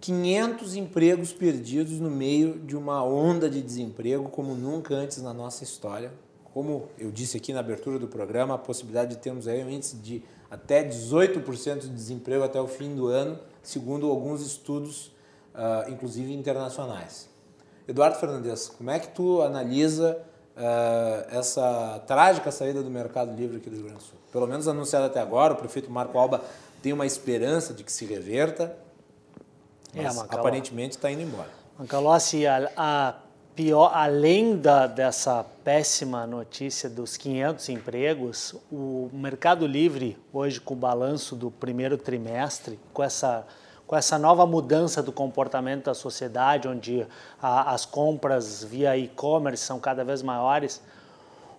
500 empregos perdidos no meio de uma onda de desemprego como nunca antes na nossa história. Como eu disse aqui na abertura do programa, a possibilidade de termos aí um índice de até 18% de desemprego até o fim do ano, segundo alguns estudos, uh, inclusive internacionais. Eduardo Fernandes, como é que tu analisa uh, essa trágica saída do mercado livre aqui do Rio Grande do Sul? Pelo menos anunciada até agora, o prefeito Marco Alba tem uma esperança de que se reverta, é, mas é, aparentemente está indo embora. Macalossi, a, a pior, além da, dessa péssima notícia dos 500 empregos, o Mercado Livre, hoje com o balanço do primeiro trimestre, com essa, com essa nova mudança do comportamento da sociedade, onde a, as compras via e-commerce são cada vez maiores,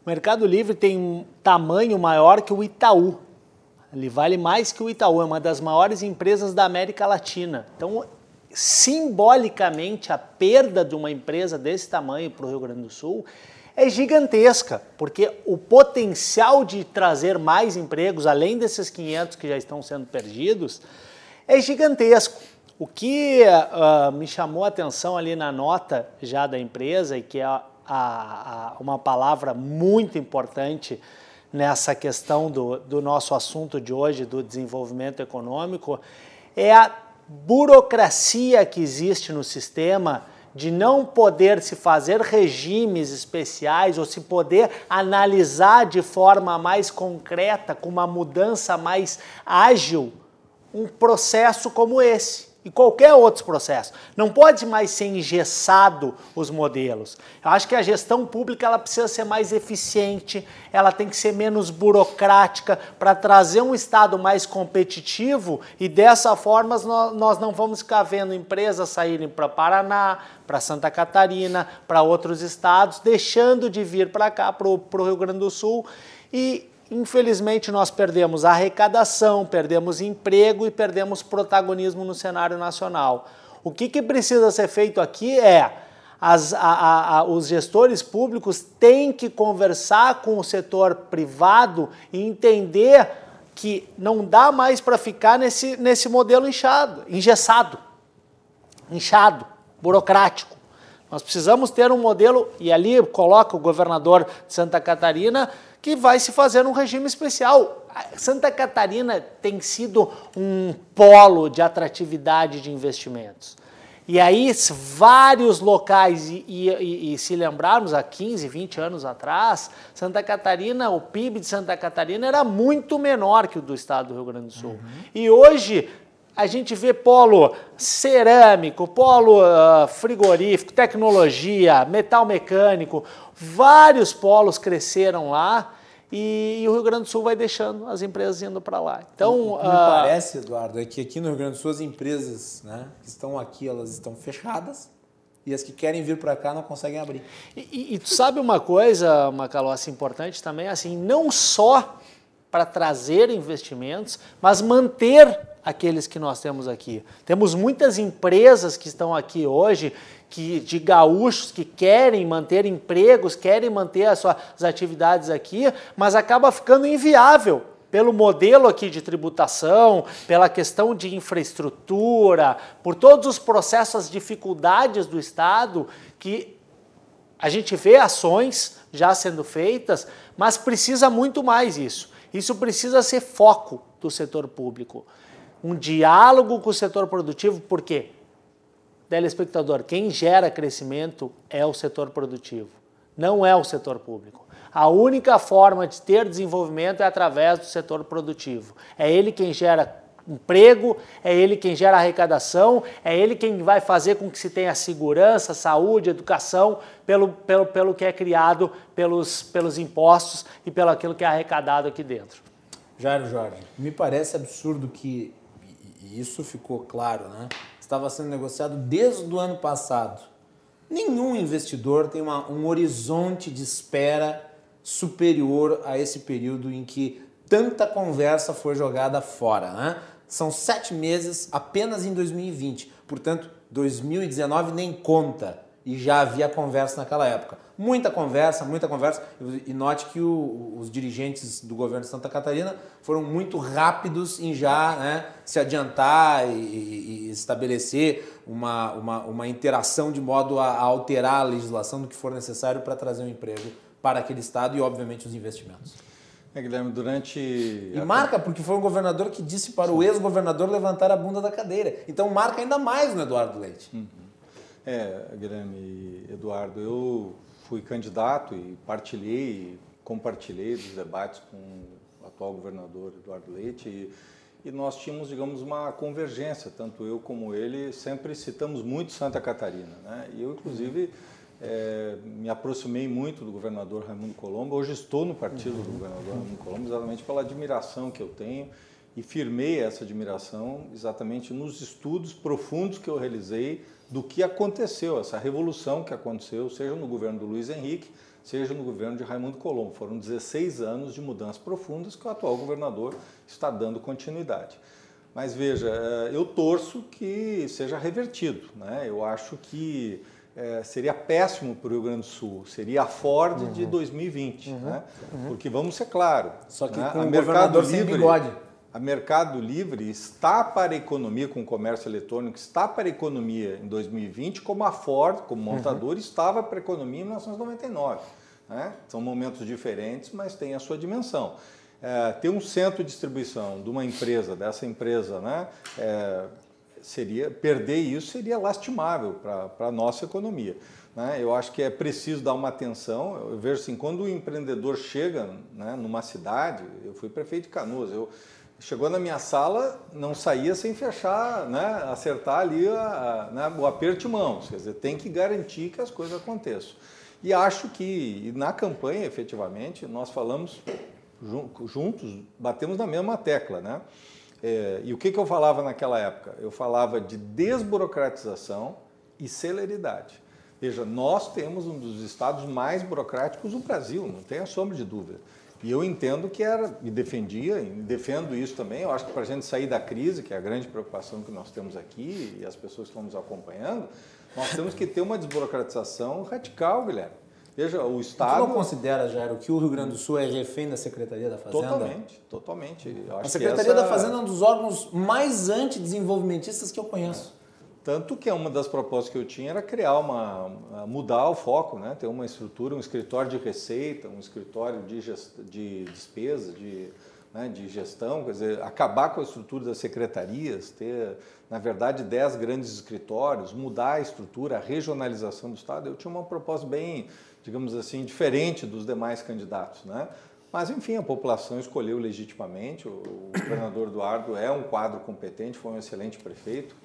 o Mercado Livre tem um tamanho maior que o Itaú. Ele vale mais que o Itaú, é uma das maiores empresas da América Latina. Então, simbolicamente, a perda de uma empresa desse tamanho para o Rio Grande do Sul é gigantesca, porque o potencial de trazer mais empregos, além desses 500 que já estão sendo perdidos, é gigantesco. O que uh, me chamou a atenção ali na nota já da empresa, e que é a, a, uma palavra muito importante nessa questão do, do nosso assunto de hoje, do desenvolvimento econômico, é a burocracia que existe no sistema de não poder se fazer regimes especiais ou se poder analisar de forma mais concreta, com uma mudança mais ágil, um processo como esse e qualquer outro processo. Não pode mais ser engessado os modelos. Eu acho que a gestão pública ela precisa ser mais eficiente, ela tem que ser menos burocrática para trazer um Estado mais competitivo e dessa forma nós não vamos ficar vendo empresas saírem para Paraná, para Santa Catarina, para outros estados, deixando de vir para cá, para o Rio Grande do Sul e Infelizmente, nós perdemos arrecadação, perdemos emprego e perdemos protagonismo no cenário nacional. O que, que precisa ser feito aqui é as, a, a, os gestores públicos têm que conversar com o setor privado e entender que não dá mais para ficar nesse, nesse modelo inchado, engessado, inchado, burocrático. Nós precisamos ter um modelo, e ali coloca o governador de Santa Catarina, que vai se fazer um regime especial. Santa Catarina tem sido um polo de atratividade de investimentos. E aí, vários locais, e, e, e, se lembrarmos há 15, 20 anos atrás, Santa Catarina, o PIB de Santa Catarina era muito menor que o do estado do Rio Grande do Sul. Uhum. E hoje a gente vê polo cerâmico, polo uh, frigorífico, tecnologia, metal mecânico, vários polos cresceram lá e, o Rio Grande do Sul vai deixando as empresas indo para lá. Então, o que me uh, parece, Eduardo, é que aqui no Rio Grande do Sul as empresas né, que estão aqui, elas estão fechadas e as que querem vir para cá não conseguem abrir. E, e, e tu sabe uma coisa, Macalossi, importante também, assim, não só para trazer investimentos, mas manter aqueles que nós temos aqui. Temos muitas empresas que estão aqui hoje, que, de gaúchos que querem manter empregos, querem manter as suas atividades aqui, mas acaba ficando inviável pelo modelo aqui de tributação, pela questão de infraestrutura, por todos os processos, as dificuldades do Estado, que a gente vê ações já sendo feitas, mas precisa muito mais isso. Isso precisa ser foco do setor público um diálogo com o setor produtivo, porque, telespectador, quem gera crescimento é o setor produtivo, não é o setor público. A única forma de ter desenvolvimento é através do setor produtivo. É ele quem gera emprego, é ele quem gera arrecadação, é ele quem vai fazer com que se tenha segurança, saúde, educação, pelo, pelo, pelo que é criado pelos, pelos impostos e pelo aquilo que é arrecadado aqui dentro. Jairo Jorge, me parece absurdo que e isso ficou claro, né? Estava sendo negociado desde o ano passado. Nenhum investidor tem uma, um horizonte de espera superior a esse período em que tanta conversa foi jogada fora. Né? São sete meses apenas em 2020, portanto, 2019 nem conta e já havia conversa naquela época. Muita conversa, muita conversa. E note que o, os dirigentes do governo de Santa Catarina foram muito rápidos em já né, se adiantar e, e, estabelecer uma, uma, uma interação de modo a, a alterar a legislação do que for necessário para trazer um emprego para aquele estado e, obviamente, os investimentos. É, Guilherme, durante. E marca, porque foi um governador que disse para o ex-governador levantar a bunda da cadeira. Então marca ainda mais no Eduardo Leite. Uhum. É, Guilherme e Eduardo, eu fui candidato e partilhei, compartilhei dos debates com o atual governador Eduardo Leite e, e nós tínhamos, digamos, uma convergência, tanto eu como ele sempre citamos muito Santa Catarina, né? E eu, inclusive, é, me aproximei muito do governador Raimundo Colombo. Hoje estou no partido do governador Raimundo Colombo exatamente pela admiração que eu tenho e firmei essa admiração exatamente nos estudos profundos que eu realizei do que aconteceu, essa revolução que aconteceu, seja no governo do Luiz Henrique, seja no governo de Raimundo Colombo. Foram 16 anos de mudanças profundas que o atual governador está dando continuidade. Mas veja, eh, eu torço que seja revertido. Né? Eu acho que é, seria péssimo para o Rio Grande do Sul, seria a Ford uhum. de 2020. Uhum. Né? Uhum. Porque vamos ser claros. Só que né? com a o Mercado Livre, bigode. A Mercado Livre está para a economia com o comércio eletrônico, está para a economia em 2020, como a Ford, como montador, uhum. estava para a economia em 1999. Né? São momentos diferentes, mas tem a sua dimensão. É, ter um centro de distribuição de uma empresa, dessa empresa, né, é, seria perder isso seria lastimável para a nossa economia. Né? Eu acho que é preciso dar uma atenção. Eu vejo assim, quando o empreendedor chega né, numa cidade, eu fui prefeito de Canoas, eu chegou na minha sala, não saía sem fechar, né, acertar ali a, a, né, o aperto de mãos. Quer dizer, tem que garantir que as coisas aconteçam. E acho que na campanha, efetivamente, nós falamos juntos, batemos na mesma tecla, né? É, e o que, que eu falava naquela época? Eu falava de desburocratização e celeridade. Veja, nós temos um dos estados mais burocráticos do Brasil, não tem a sombra de dúvida. E eu entendo que era, e defendia, e defendo isso também. Eu acho que para a gente sair da crise, que é a grande preocupação que nós temos aqui, e as pessoas que estão nos acompanhando, nós temos que ter uma desburocratização radical, Guilherme. Veja, o Estado. Você não considera, Jairo, que o Rio Grande do Sul é refém da Secretaria da Fazenda? Totalmente, totalmente. a Secretaria essa... da Fazenda é um dos órgãos mais antidesenvolvimentistas que eu conheço. Tanto que uma das propostas que eu tinha era criar uma. mudar o foco, né? ter uma estrutura, um escritório de receita, um escritório de, gest... de despesa, de, né? de gestão, quer dizer, acabar com a estrutura das secretarias, ter, na verdade, dez grandes escritórios, mudar a estrutura, a regionalização do Estado. Eu tinha uma proposta bem, digamos assim, diferente dos demais candidatos. Né? Mas, enfim, a população escolheu legitimamente. O governador Eduardo é um quadro competente, foi um excelente prefeito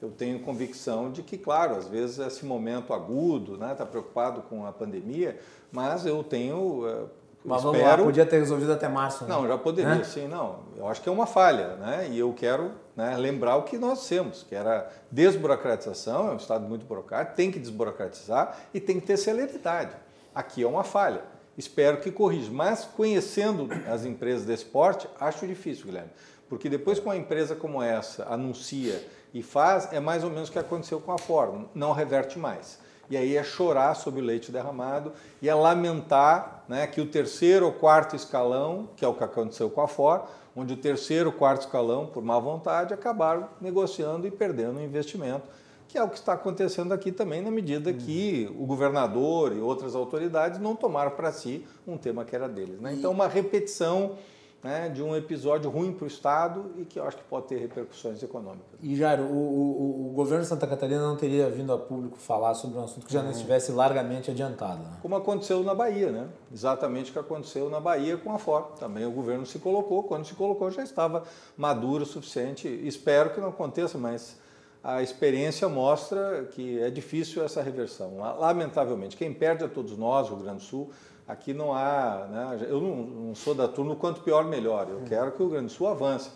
eu tenho convicção de que, claro, às vezes esse momento agudo, está né, preocupado com a pandemia, mas eu tenho. Eh, mas espero... vamos lá, podia ter resolvido até março. Né? Não, já poderia, sim, não. Eu acho que é uma falha, né? E eu quero né, lembrar o que nós temos, que era desburocratização, é um Estado muito burocrático, tem que desburocratizar e tem que ter celeridade. Aqui é uma falha. Espero que corrija. Mas conhecendo as empresas desse porte, acho difícil, Guilherme. Porque depois que uma empresa como essa anuncia e faz, é mais ou menos o que aconteceu com a Ford, não reverte mais. E aí é chorar sobre o leite derramado e é lamentar né, que o terceiro ou quarto escalão, que é o que aconteceu com a Ford, onde o terceiro ou quarto escalão, por má vontade, acabaram negociando e perdendo o investimento, que é o que está acontecendo aqui também, na medida que o governador e outras autoridades não tomaram para si um tema que era deles. Né? Então, uma repetição né, de um episódio ruim para o Estado e que eu acho que pode ter repercussões econômicas. E, Jairo, o, o, o, governo de Santa Catarina não teria vindo a público falar sobre um assunto que já não estivesse largamente adiantado. Né? Como aconteceu na Bahia, né? exatamente o que aconteceu na Bahia com a Ford. Também o governo se colocou, quando se colocou já estava maduro o suficiente. Espero que não aconteça, mas a experiência mostra que é difícil essa reversão. Lamentavelmente, quem perde é todos nós, o Rio Grande do Sul, Aqui não há. Né, eu não, não, sou da turma quanto pior, melhor. Eu quero que o Rio Grande do Sul avance.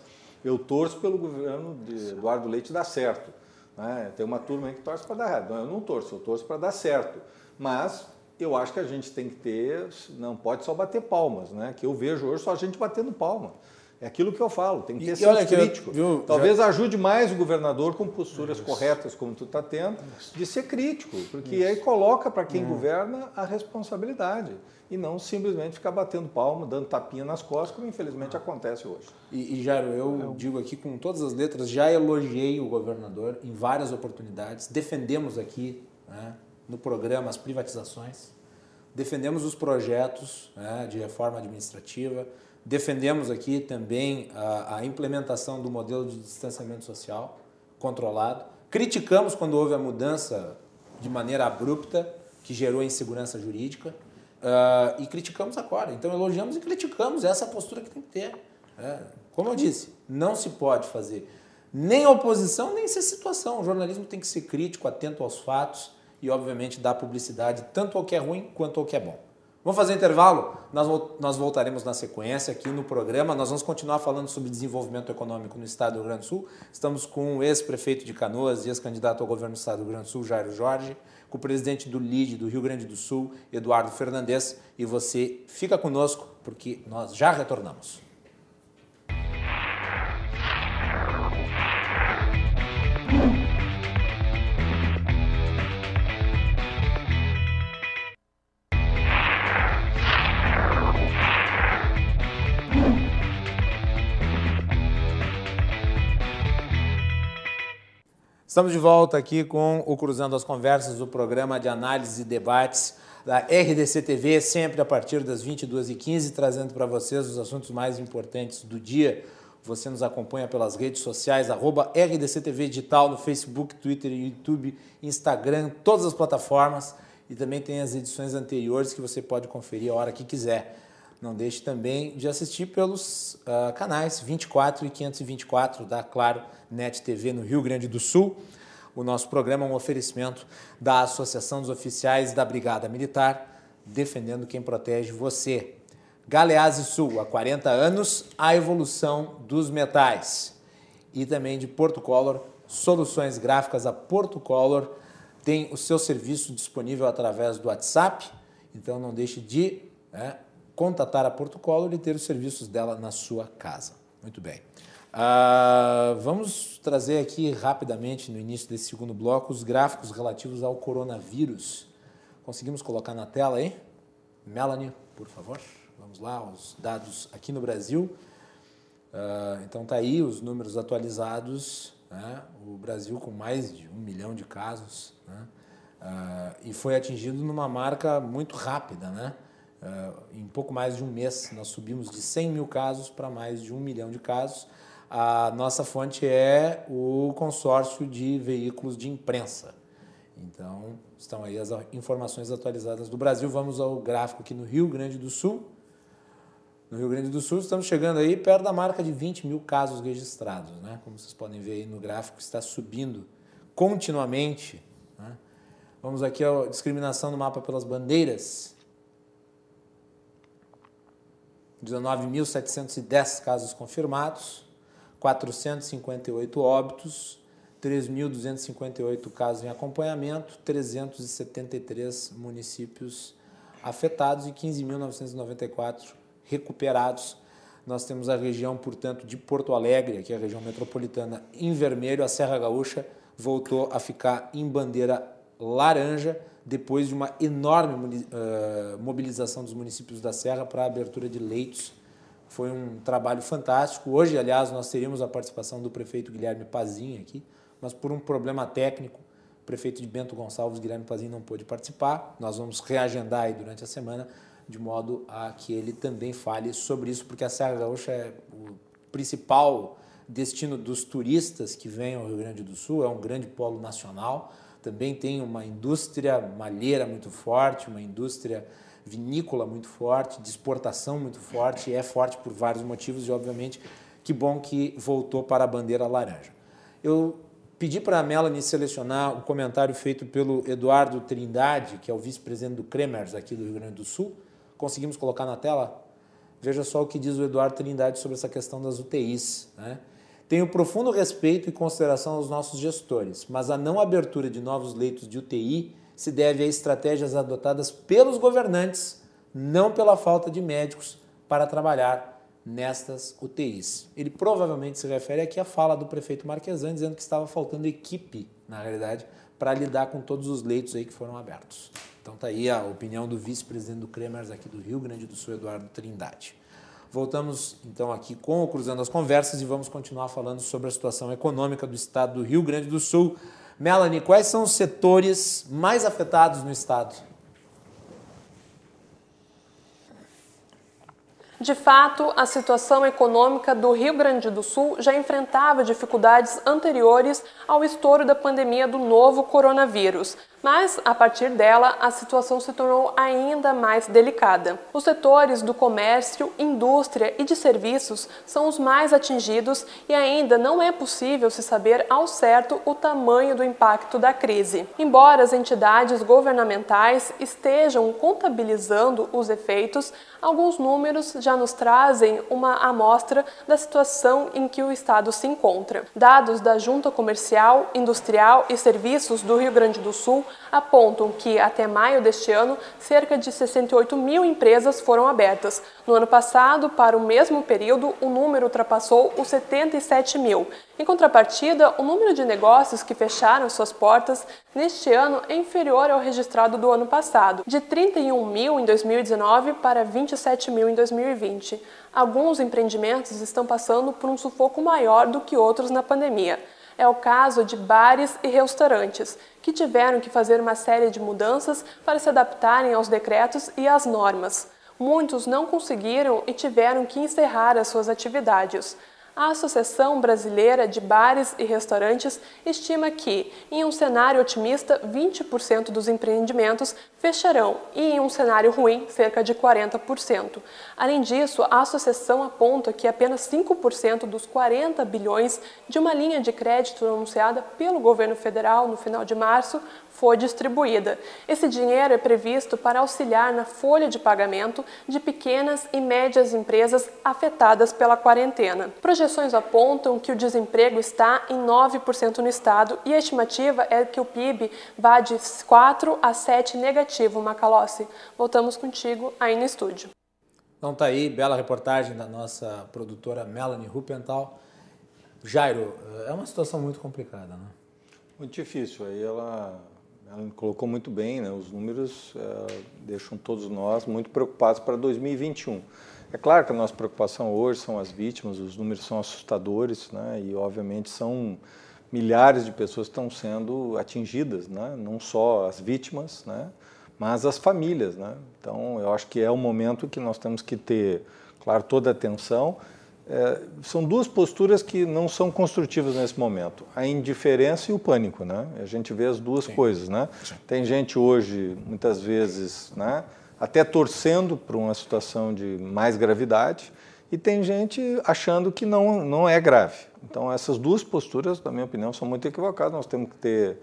Eu torço pelo governo de Eduardo Leite dar certo. Né? Tem uma turma aí que torce para dar errado. eu não torço, eu torço para dar certo. Mas eu acho que a gente tem que ter, não pode só bater palmas, né? Que eu vejo hoje só a gente batendo palma. É aquilo que eu falo, tem que ter senso crítico. Viu, Talvez já... ajude mais o governador com posturas Isso. corretas, como tu está tendo, Isso. de ser crítico, porque Isso. aí coloca para quem hum. governa a responsabilidade e não simplesmente ficar batendo palma, dando tapinha nas costas, como infelizmente acontece hoje. E, e Jairo, eu, eu digo aqui com todas as letras, já elogiei o governador em várias oportunidades, defendemos aqui né, no programa as privatizações, defendemos os projetos né, de reforma administrativa, Defendemos aqui também a, a implementação do modelo de distanciamento social controlado. Criticamos quando houve a mudança de maneira abrupta, que gerou insegurança jurídica. Uh, e criticamos agora. Então, elogiamos e criticamos essa postura que tem que ter. É, como eu disse, não se pode fazer nem oposição, nem ser situação. O jornalismo tem que ser crítico, atento aos fatos e, obviamente, dar publicidade tanto ao que é ruim quanto ao que é bom. Vamos fazer intervalo? Nós, nós voltaremos na sequência aqui no programa. Nós vamos continuar falando sobre desenvolvimento econômico no estado do Rio Grande do Sul. Estamos com o ex-prefeito de Canoas e ex-candidato ao governo do estado do Rio Grande do Sul, Jairo Jorge, com o presidente do LID do Rio Grande do Sul, Eduardo Fernandes. E você fica conosco porque nós já retornamos. Estamos de volta aqui com o Cruzando as Conversas, o programa de análise e debates da RDC TV, sempre a partir das 22h15, trazendo para vocês os assuntos mais importantes do dia. Você nos acompanha pelas redes sociais, arroba RDC TV Digital, no Facebook, Twitter, YouTube, Instagram, todas as plataformas. E também tem as edições anteriores que você pode conferir a hora que quiser. Não deixe também de assistir pelos uh, canais 24 e 524 da Claro Net TV no Rio Grande do Sul. O nosso programa é um oferecimento da Associação dos Oficiais da Brigada Militar, defendendo quem protege você. Galeazzi Sul, há 40 anos, a evolução dos metais. E também de Porto Color, soluções gráficas a Porto Color tem o seu serviço disponível através do WhatsApp, então não deixe de né, contatar a Porto Color e ter os serviços dela na sua casa. Muito bem. Uh, vamos trazer aqui rapidamente, no início desse segundo bloco, os gráficos relativos ao coronavírus. Conseguimos colocar na tela aí? Melanie, por favor. Vamos lá, os dados aqui no Brasil. Uh, então tá aí os números atualizados. Né? O Brasil com mais de um milhão de casos. Né? Uh, e foi atingido numa marca muito rápida, né? Uh, em pouco mais de um mês, nós subimos de 100 mil casos para mais de um milhão de casos. A nossa fonte é o consórcio de veículos de imprensa. Então, estão aí as informações atualizadas do Brasil. Vamos ao gráfico aqui no Rio Grande do Sul. No Rio Grande do Sul, estamos chegando aí perto da marca de 20 mil casos registrados. Né? Como vocês podem ver aí no gráfico, está subindo continuamente. Né? Vamos aqui à discriminação no mapa pelas bandeiras. 19.710 casos confirmados, 458 óbitos, 3.258 casos em acompanhamento, 373 municípios afetados e 15.994 recuperados. Nós temos a região, portanto, de Porto Alegre, que é a região metropolitana, em vermelho. A Serra Gaúcha voltou a ficar em bandeira laranja depois de uma enorme uh, mobilização dos municípios da Serra para a abertura de leitos. Foi um trabalho fantástico. Hoje, aliás, nós teríamos a participação do prefeito Guilherme Pazinho aqui, mas por um problema técnico, o prefeito de Bento Gonçalves, Guilherme Pazinho, não pôde participar. Nós vamos reagendar aí durante a semana, de modo a que ele também fale sobre isso, porque a Serra Gaúcha é o principal destino dos turistas que vêm ao Rio Grande do Sul, é um grande polo nacional também tem uma indústria malheira muito forte, uma indústria vinícola muito forte, de exportação muito forte, e é forte por vários motivos, e obviamente que bom que voltou para a bandeira laranja. Eu pedi para a Melanie selecionar o comentário feito pelo Eduardo Trindade, que é o vice-presidente do Cremers aqui do Rio Grande do Sul. Conseguimos colocar na tela? Veja só o que diz o Eduardo Trindade sobre essa questão das UTIs. Né? Tenho profundo respeito e consideração aos nossos gestores, mas a não abertura de novos leitos de UTI se deve a estratégias adotadas pelos governantes, não pela falta de médicos para trabalhar nestas UTIs. Ele provavelmente se refere aqui à fala do prefeito Marquesan, dizendo que estava faltando equipe, na realidade, para lidar com todos os leitos aí que foram abertos. Então tá aí a opinião do vice-presidente do Cremers aqui do Rio Grande do Sul, Eduardo Trindade. Voltamos então aqui com o Cruzando as Conversas e vamos continuar falando sobre a situação econômica do estado do Rio Grande do Sul. Melanie, quais são os setores mais afetados no estado? De fato, a situação econômica do Rio Grande do Sul já enfrentava dificuldades anteriores ao estouro da pandemia do novo coronavírus. Mas, a partir dela, a situação se tornou ainda mais delicada. Os setores do comércio, indústria e de serviços são os mais atingidos e ainda não é possível se saber ao certo o tamanho do impacto da crise. Embora as entidades governamentais estejam contabilizando os efeitos, alguns números já nos trazem uma amostra da situação em que o Estado se encontra. Dados da Junta Comercial, Industrial e Serviços do Rio Grande do Sul apontam que, até maio deste ano, cerca de 68 mil empresas foram abertas. No ano passado, para o mesmo período, o número ultrapassou os 77 mil. Em contrapartida, o número de negócios que fecharam suas portas neste ano é inferior ao registrado do ano passado, de 31 mil em 2019 para 27 mil em 2020. Alguns empreendimentos estão passando por um sufoco maior do que outros na pandemia. É o caso de bares e restaurantes, que tiveram que fazer uma série de mudanças para se adaptarem aos decretos e às normas. Muitos não conseguiram e tiveram que encerrar as suas atividades. A Associação Brasileira de Bares e Restaurantes estima que, em um cenário otimista, 20% dos empreendimentos fecharão e, em um cenário ruim, cerca de 40%. Além disso, a associação aponta que apenas 5% dos 40 bilhões de uma linha de crédito anunciada pelo governo federal no final de março foi distribuída. Esse dinheiro é previsto para auxiliar na folha de pagamento de pequenas e médias empresas afetadas pela quarentena. Projeções apontam que o desemprego está em 9% no estado e a estimativa é que o PIB vá de 4 a 7 negativo, Macalossi. Voltamos contigo aí no estúdio. Então tá aí, bela reportagem da nossa produtora Melanie Rupental. Jairo, é uma situação muito complicada, né? Muito difícil. Aí ela colocou muito bem, né? os números é, deixam todos nós muito preocupados para 2021. É claro que a nossa preocupação hoje são as vítimas, os números são assustadores, né? e obviamente são milhares de pessoas que estão sendo atingidas, né? não só as vítimas, né? mas as famílias. Né? Então, eu acho que é o momento que nós temos que ter, claro, toda a atenção, é, são duas posturas que não são construtivas nesse momento: a indiferença e o pânico. Né? A gente vê as duas Sim. coisas. Né? Tem gente hoje, muitas vezes, né, até torcendo para uma situação de mais gravidade, e tem gente achando que não, não é grave. Então, essas duas posturas, na minha opinião, são muito equivocadas. Nós temos que ter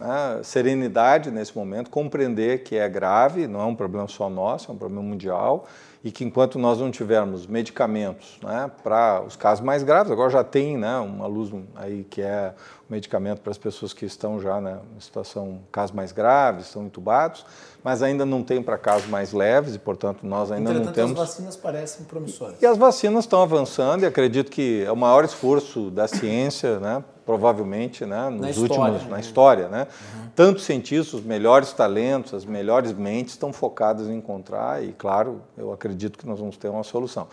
né, serenidade nesse momento, compreender que é grave, não é um problema só nosso, é um problema mundial e que enquanto nós não tivermos medicamentos né, para os casos mais graves, agora já tem né, uma luz aí que é o medicamento para as pessoas que estão já né, em situação, casos mais graves, estão entubados, mas ainda não tem para casos mais leves e, portanto, nós ainda Entretanto, não temos... as vacinas parecem promissoras. E as vacinas estão avançando e acredito que é o maior esforço da ciência, né, provavelmente, né, nos na últimos história, na história, né? Uhum. Tantos cientistas, os melhores talentos, as melhores mentes estão focadas em encontrar e, claro, eu acredito que nós vamos ter uma solução.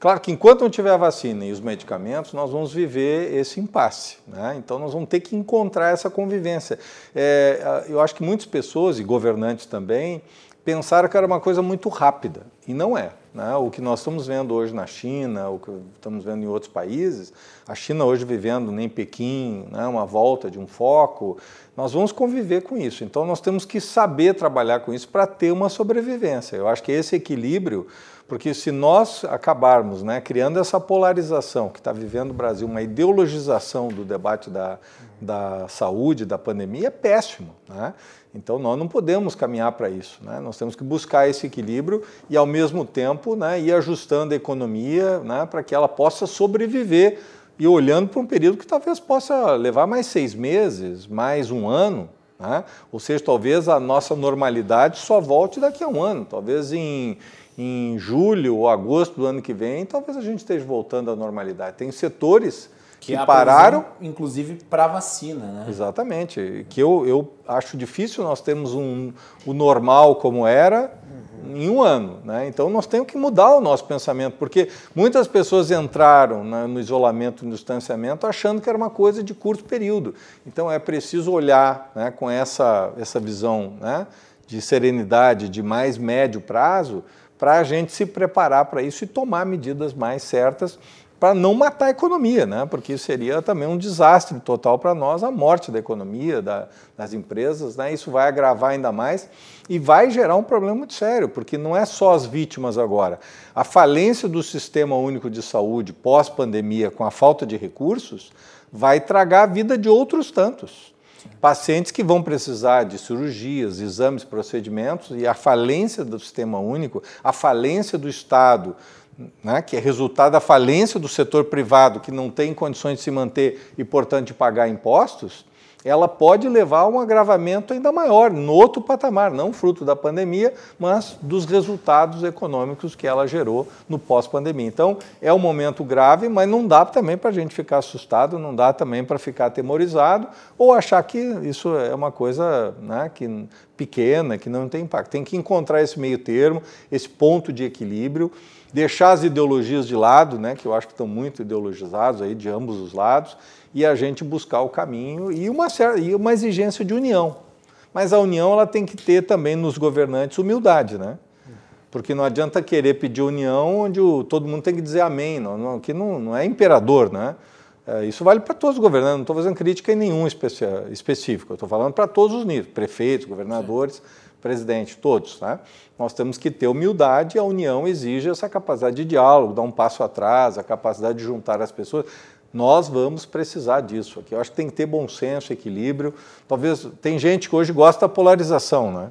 Claro que enquanto não tiver a vacina e os medicamentos, nós vamos viver esse impasse. Né? Então, nós vamos ter que encontrar essa convivência. É, eu acho que muitas pessoas, e governantes também, pensaram que era uma coisa muito rápida, e não é. Né? O que nós estamos vendo hoje na China, o que estamos vendo em outros países, a China hoje vivendo em Pequim, né, uma volta de um foco, nós vamos conviver com isso. Então nós temos que saber trabalhar com isso para ter uma sobrevivência. Eu acho que esse equilíbrio, porque se nós acabarmos né, criando essa polarização que está vivendo o Brasil, uma ideologização do debate da, da saúde, da pandemia, é péssimo. Né? Então nós não podemos caminhar para isso. Né? Nós temos que buscar esse equilíbrio e, ao mesmo tempo, né, ir ajustando a economia né, para que ela possa sobreviver e olhando para um período que talvez possa levar mais seis meses, mais um ano. Né? Ou seja, talvez a nossa normalidade só volte daqui a um ano. Talvez em, em julho ou agosto do ano que vem, talvez a gente esteja voltando à normalidade. Tem setores que, que pararam. Inclusive para vacina, né? Exatamente. Que eu, eu acho difícil nós termos um, o normal como era uhum. em um ano. Né? Então nós temos que mudar o nosso pensamento, porque muitas pessoas entraram né, no isolamento, no distanciamento, achando que era uma coisa de curto período. Então é preciso olhar né, com essa, essa visão né, de serenidade, de mais médio prazo, para a gente se preparar para isso e tomar medidas mais certas para não matar a economia, né? porque isso seria também um desastre total para nós, a morte da economia, da, das empresas. Né? Isso vai agravar ainda mais e vai gerar um problema muito sério, porque não é só as vítimas agora. A falência do Sistema Único de Saúde pós-pandemia, com a falta de recursos, vai tragar a vida de outros tantos. Pacientes que vão precisar de cirurgias, exames, procedimentos, e a falência do sistema único, a falência do Estado, né, que é resultado da falência do setor privado, que não tem condições de se manter e, portanto, de pagar impostos, ela pode levar a um agravamento ainda maior, no outro patamar, não fruto da pandemia, mas dos resultados econômicos que ela gerou no pós-pandemia. Então, é um momento grave, mas não dá também para a gente ficar assustado, não dá também para ficar atemorizado ou achar que isso é uma coisa né, que, pequena, que não tem impacto. Tem que encontrar esse meio termo, esse ponto de equilíbrio deixar as ideologias de lado, né, que eu acho que estão muito ideologizados aí de ambos os lados, e a gente buscar o caminho e uma, e uma exigência de união. Mas a união ela tem que ter também nos governantes humildade, né? Porque não adianta querer pedir união onde o, todo mundo tem que dizer amém, não, não, que não, não é imperador, né? É, isso vale para todos os governantes, não estou fazendo crítica em nenhum específico, estou falando para todos os níveis, prefeitos, governadores. Sim presidente, todos. Né? Nós temos que ter humildade a União exige essa capacidade de diálogo, dar um passo atrás, a capacidade de juntar as pessoas. Nós vamos precisar disso aqui. Eu acho que tem que ter bom senso, equilíbrio. Talvez tem gente que hoje gosta da polarização, né?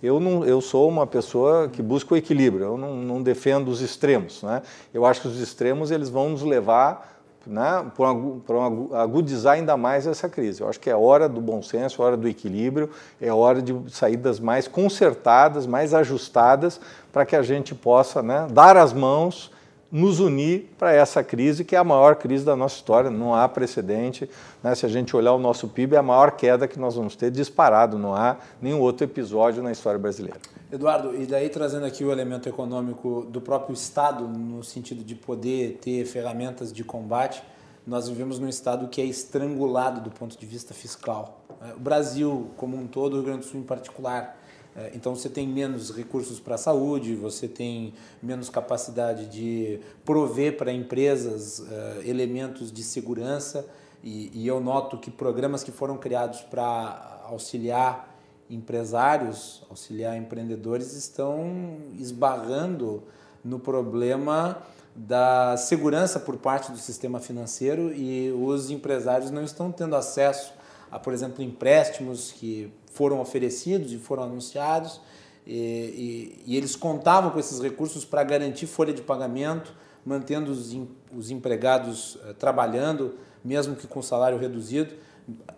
Eu, não, eu sou uma pessoa que busca o equilíbrio, eu não, não defendo os extremos. Né? Eu acho que os extremos eles vão nos levar né, para agudizar ainda mais essa crise. Eu acho que é hora do bom senso, hora do equilíbrio, é hora de saídas mais consertadas, mais ajustadas, para que a gente possa né, dar as mãos, nos unir para essa crise, que é a maior crise da nossa história, não há precedente. Né, se a gente olhar o nosso PIB, é a maior queda que nós vamos ter disparado, não há nenhum outro episódio na história brasileira. Eduardo, e daí trazendo aqui o elemento econômico do próprio Estado, no sentido de poder ter ferramentas de combate, nós vivemos num Estado que é estrangulado do ponto de vista fiscal. É, o Brasil, como um todo, o Rio Grande do Sul em particular. É, então você tem menos recursos para a saúde, você tem menos capacidade de prover para empresas uh, elementos de segurança, e eu noto que programas que foram criados para auxiliar empresários, auxiliar empreendedores, estão esbarrando no problema da segurança por parte do sistema financeiro e os empresários não estão tendo acesso a, por exemplo, empréstimos que foram oferecidos e foram anunciados. E, e, e eles contavam com esses recursos para garantir folha de pagamento, mantendo os, os empregados uh, trabalhando, mesmo que com salário reduzido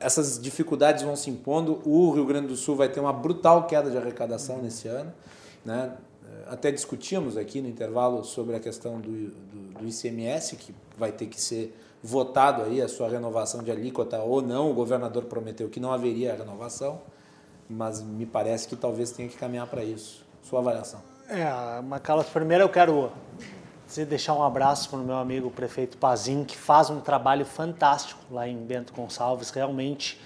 essas dificuldades vão se impondo. O Rio Grande do Sul vai ter uma brutal queda de arrecadação nesse ano. Né? Até discutimos aqui no intervalo sobre a questão do, do, do, ICMS, que vai ter que ser votado aí a sua renovação de alíquota ou não. O governador prometeu que não haveria renovação, mas me parece que talvez tenha que caminhar para isso. Sua avaliação. É, Macalas, primeiro eu quero Preciso deixar um abraço para o meu amigo prefeito Pazin, que faz um trabalho fantástico lá em Bento Gonçalves, realmente.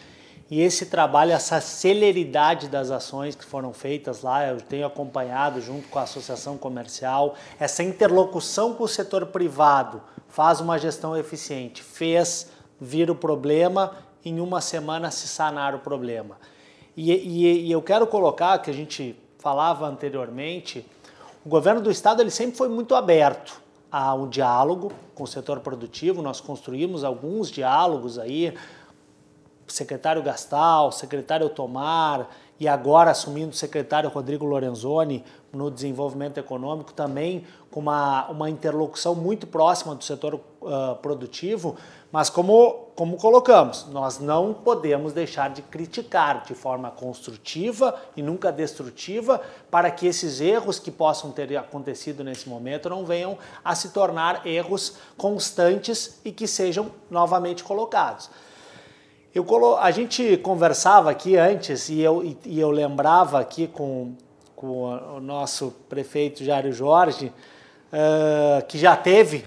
E esse trabalho, essa celeridade das ações que foram feitas lá, eu tenho acompanhado junto com a associação comercial, essa interlocução com o setor privado, faz uma gestão eficiente, fez vir o problema, em uma semana se sanar o problema. E, e, e eu quero colocar, que a gente falava anteriormente, o governo do estado ele sempre foi muito aberto ao diálogo com o setor produtivo. Nós construímos alguns diálogos aí, secretário Gastal, secretário Tomar e agora assumindo o secretário Rodrigo Lorenzoni no desenvolvimento econômico também com uma, uma interlocução muito próxima do setor uh, produtivo mas como, como colocamos, nós não podemos deixar de criticar de forma construtiva e nunca destrutiva para que esses erros que possam ter acontecido nesse momento não venham a se tornar erros constantes e que sejam novamente colocados. Eu colo... A gente conversava aqui antes e eu, e eu lembrava aqui com, com o nosso prefeito Jário Jorge, uh, que já teve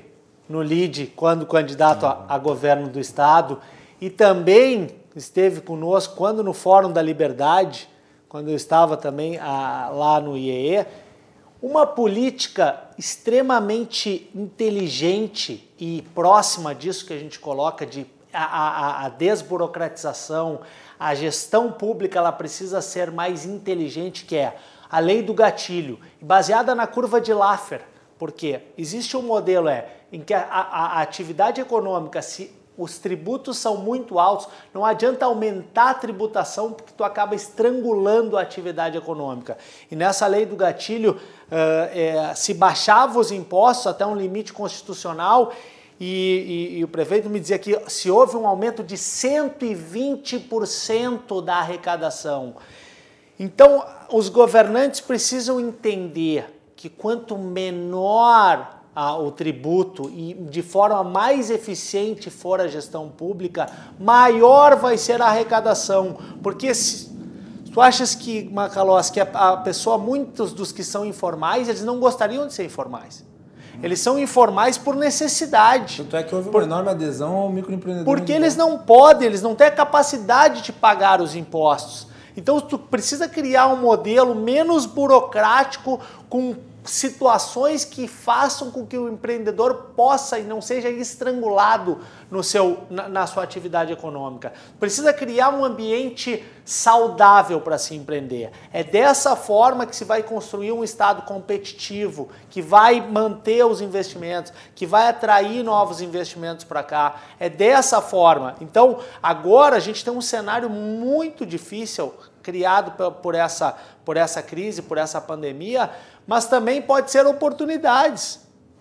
no LIDE quando candidato a, a governo do estado e também esteve conosco quando no Fórum da Liberdade, quando eu estava também a, lá no IEE, uma política extremamente inteligente e próxima disso que a gente coloca de a, a, a desburocratização, a gestão pública ela precisa ser mais inteligente, que é a lei do gatilho, baseada na curva de Laffer. Porque existe um modelo é, em que a, a, a atividade econômica, se os tributos são muito altos, não adianta aumentar a tributação porque tu acaba estrangulando a atividade econômica. E nessa lei do gatilho, uh, é, se baixava os impostos até um limite constitucional e, e, e, o prefeito me dizia que se houve um aumento de 120% da arrecadação. Então, os governantes precisam entender que quanto menor o tributo e de forma mais eficiente for a gestão pública, maior vai ser a arrecadação. Porque se, tu achas que, Macalós, que a, a pessoa, muitos dos que são informais, eles não gostariam de ser informais. Eles são informais por necessidade. Tanto é que houve uma por, enorme adesão ao microempreendedor. Porque eles não podem, eles não têm a capacidade de pagar os impostos. Então tu precisa criar um modelo menos burocrático, com situações que façam com que o empreendedor possa e não seja estrangulado no seu, na, na sua atividade econômica. Precisa criar um ambiente saudável para se empreender. É dessa forma que se vai construir um Estado competitivo, que vai manter os investimentos, que vai atrair novos investimentos para cá. É dessa forma. Então, agora a gente tem um cenário muito difícil criado por essa, por essa crise, por essa pandemia, mas também pode ser oportunidades.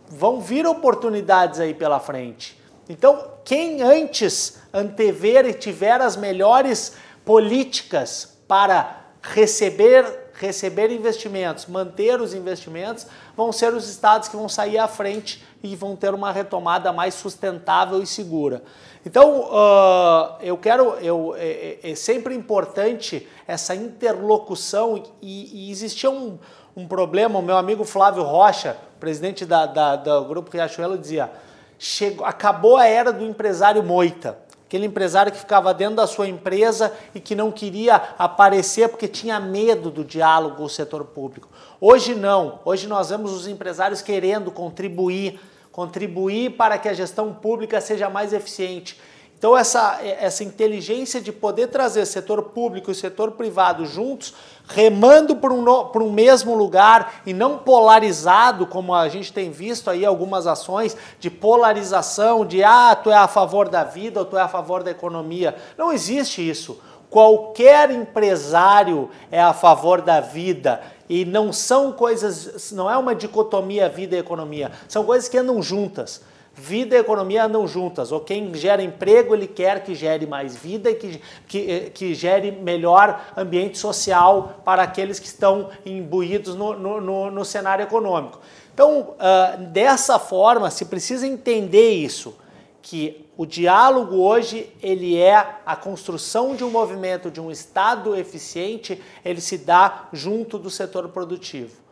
Vão vir oportunidades aí pela frente. Então, quem antes antever e tiver as melhores políticas para receber receber investimentos, manter os investimentos, vão ser os estados que vão sair à frente e vão ter uma retomada mais sustentável e segura. Então, uh, eu quero, eu, é, é, é, sempre importante essa interlocução e, e um, um problema, o meu amigo Flávio Rocha, presidente da, da, do Grupo Riachuelo, dizia, chegou, acabou a era do empresário moita, aquele empresário que ficava dentro da sua empresa e que não queria aparecer porque tinha medo do diálogo com o setor público. Hoje não, hoje nós vemos os empresários querendo contribuir, contribuir para que a gestão pública seja mais eficiente. Então, essa, essa inteligência de poder trazer setor público e setor privado juntos, remando para um, por um mesmo lugar e não polarizado, como a gente tem visto aí algumas ações de polarização, de ah, tu é a favor da vida ou tu é a favor da economia. Não existe isso. Qualquer empresário é a favor da vida e não são coisas, não é uma dicotomia vida e economia, são coisas que andam juntas. Vida e economia andam juntas. Ou quem gera emprego, ele quer que gere mais vida e que, que, eh, que gere melhor ambiente social para aqueles que estão imbuídos no, no, no, no cenário econômico. Então, uh, dessa forma, se precisa entender isso, que o diálogo hoje ele é a construção de um movimento, de um Estado eficiente, ele se dá junto do setor produtivo.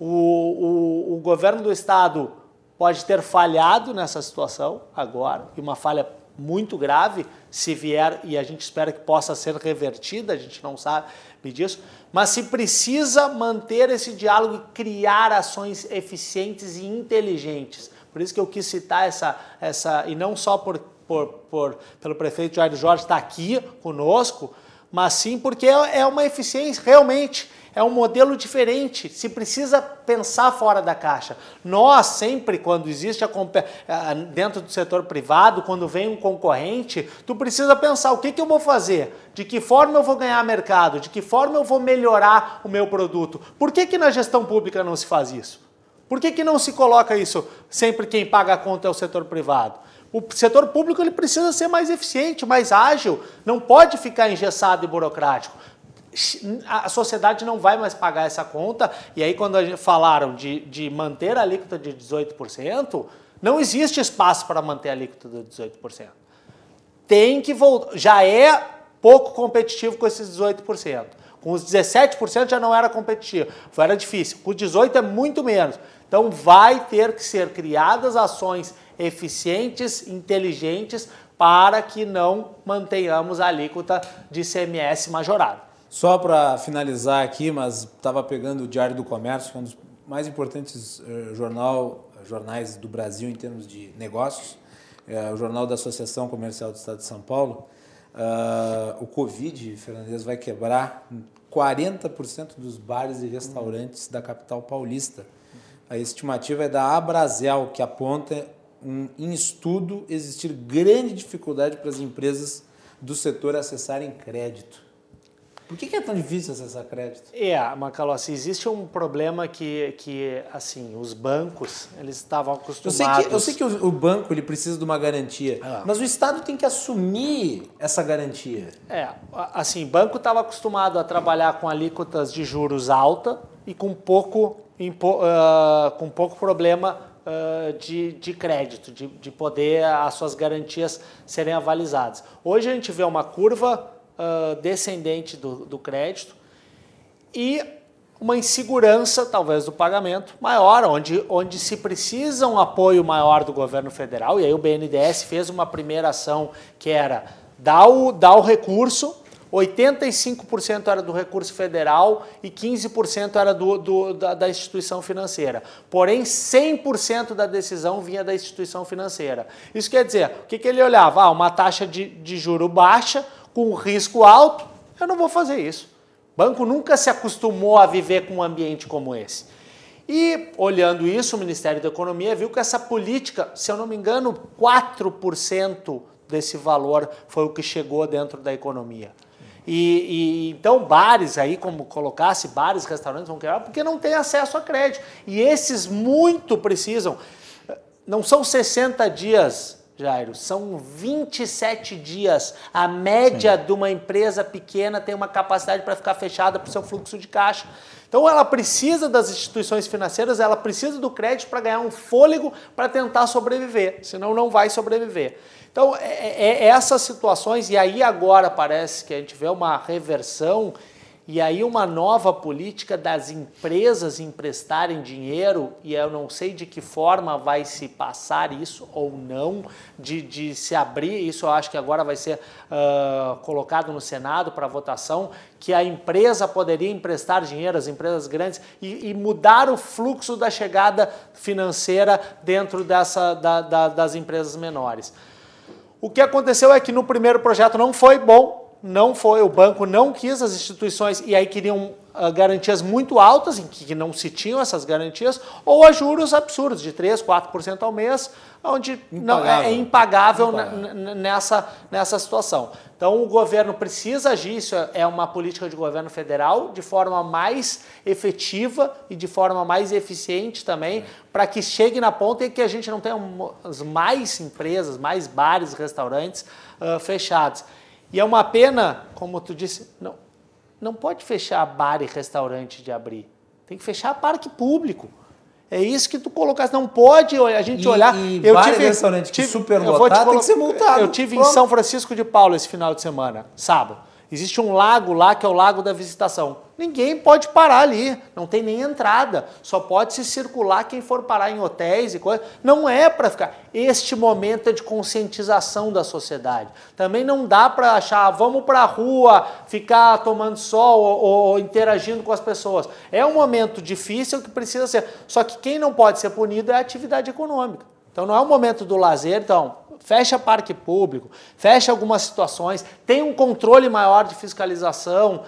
O, o, o governo do Estado pode ter falhado nessa situação agora, e uma falha muito grave, se vier, e a gente espera que possa ser revertida, a gente não sabe disso, mas se precisa manter esse diálogo e criar ações eficientes e inteligentes. Por isso que eu quis citar essa, essa e não só por, por, por pelo prefeito Jair Jorge estar aqui conosco, mas sim porque é, é uma eficiência realmente é um modelo diferente, se precisa pensar fora da caixa. Nós sempre, quando existe a, dentro do setor privado, quando vem um concorrente, tu precisa pensar o que, que eu vou fazer, de que forma eu vou ganhar mercado, de que forma eu vou melhorar o meu produto. Por que, que na gestão pública não se faz isso? Por que, que não se coloca isso sempre quem paga a conta é o setor privado? O setor público ele precisa ser mais eficiente, mais ágil, não pode ficar engessado e burocrático a sociedade não vai mais pagar essa conta. E aí, quando gente falaram de, de manter a alíquota de 18%, não existe espaço para manter a alíquota de 18%. Tem que voltar. Já é pouco competitivo com esses 18%. Com os 17% já não era competitivo, era difícil. Com 18% é muito menos. Então vai ter que ser criadas ações eficientes, inteligentes, para que não mantenhamos a alíquota de CMS majorada. Só para finalizar aqui, mas estava pegando o Diário do Comércio, que é um dos mais importantes uh, jornal, jornais do Brasil em termos de negócios, uh, o Jornal da Associação Comercial do Estado de São Paulo, uh, o Covid, Fernandes, vai quebrar 40% dos bares e restaurantes da capital paulista. A estimativa é da Abrazel, que aponta um, em estudo existir grande dificuldade para as empresas do setor acessarem crédito. Por que, é tão difícil acessar crédito? É, Macalossi, existe um problema que, que assim, os bancos, eles estavam acostumados... Eu sei que, eu sei que o, o banco ele precisa de uma garantia, ah. mas o Estado tem que assumir essa garantia. É, assim, o banco estava acostumado a trabalhar com alíquotas de juros alta e com pouco, uh, com pouco problema uh, de, de crédito, de, de poder as suas garantias serem avalizadas. Hoje a gente vê uma curva uh, descendente do, do crédito e uma insegurança, talvez, do pagamento maior, onde, onde se precisa um apoio maior do governo federal, e aí o BNDES fez uma primeira ação que era dar o, dar o recurso, 85% era do recurso federal e 15% era do, do da, da, instituição financeira. Porém, 100% da decisão vinha da instituição financeira. Isso quer dizer, o que, que ele olhava? Ah, uma taxa de, de juro baixa, com risco alto, eu não vou fazer isso. O banco nunca se acostumou a viver com um ambiente como esse. E olhando isso, o Ministério da Economia viu que essa política, se eu não me engano, 4% desse valor foi o que chegou dentro da economia. E, e, então bares aí, como colocasse, bares, restaurantes vão quebrar porque não tem acesso a crédito. E esses muito precisam. Não são 60 dias Jairo, são 27 dias. A média Sim. de uma empresa pequena tem uma capacidade para ficar fechada para o seu fluxo de caixa. Então ela precisa das instituições financeiras, ela precisa do crédito para ganhar um fôlego para tentar sobreviver, senão não vai sobreviver. Então é, é, é essas situações, e aí agora parece que a gente vê uma reversão e aí uma nova política das empresas emprestarem dinheiro, e eu não sei de que forma vai se passar isso ou não, de, de se abrir, isso eu acho que agora vai ser uh, colocado no Senado para votação, que a empresa poderia emprestar dinheiro, as empresas grandes, e, e mudar o fluxo da chegada financeira dentro dessa, da, da, das empresas menores. O que aconteceu é que no primeiro projeto não foi bom, não foi, o banco não quis as instituições e aí queriam uh, garantias muito altas, em que não se tinham essas garantias, ou a juros absurdos, de 3%, 4% ao mês, onde impagável. não, é, é impagável, impagável. nessa, nessa situação. Então o governo precisa agir, isso é uma política de governo federal, de forma mais efetiva e de forma mais eficiente também, é. para que chegue na ponta e que a gente não tenha mais empresas, mais bares, restaurantes uh, fechados. E é uma pena, como tu disse, não, não pode fechar bar e restaurante de abrir. Tem que fechar parque público. É isso que tu colocaste. Não pode a gente e, olhar. E eu bar tive, e restaurante tive, super lotado tem que ser multado. Eu tive Pronto. em São Francisco de Paulo esse final de semana, sábado. Existe um lago lá que é o Lago da Visitação. Ninguém pode parar ali, não tem nem entrada. Só pode se circular quem for parar em hotéis e coisas. Não é para ficar. Este momento é de conscientização da sociedade. Também não dá para achar, ah, vamos para a rua, ficar tomando sol ou, ou interagindo com as pessoas. É um momento difícil que precisa ser. Só que quem não pode ser punido é a atividade econômica. Então não é o momento do lazer, então fecha parque público, fecha algumas situações, tem um controle maior de fiscalização.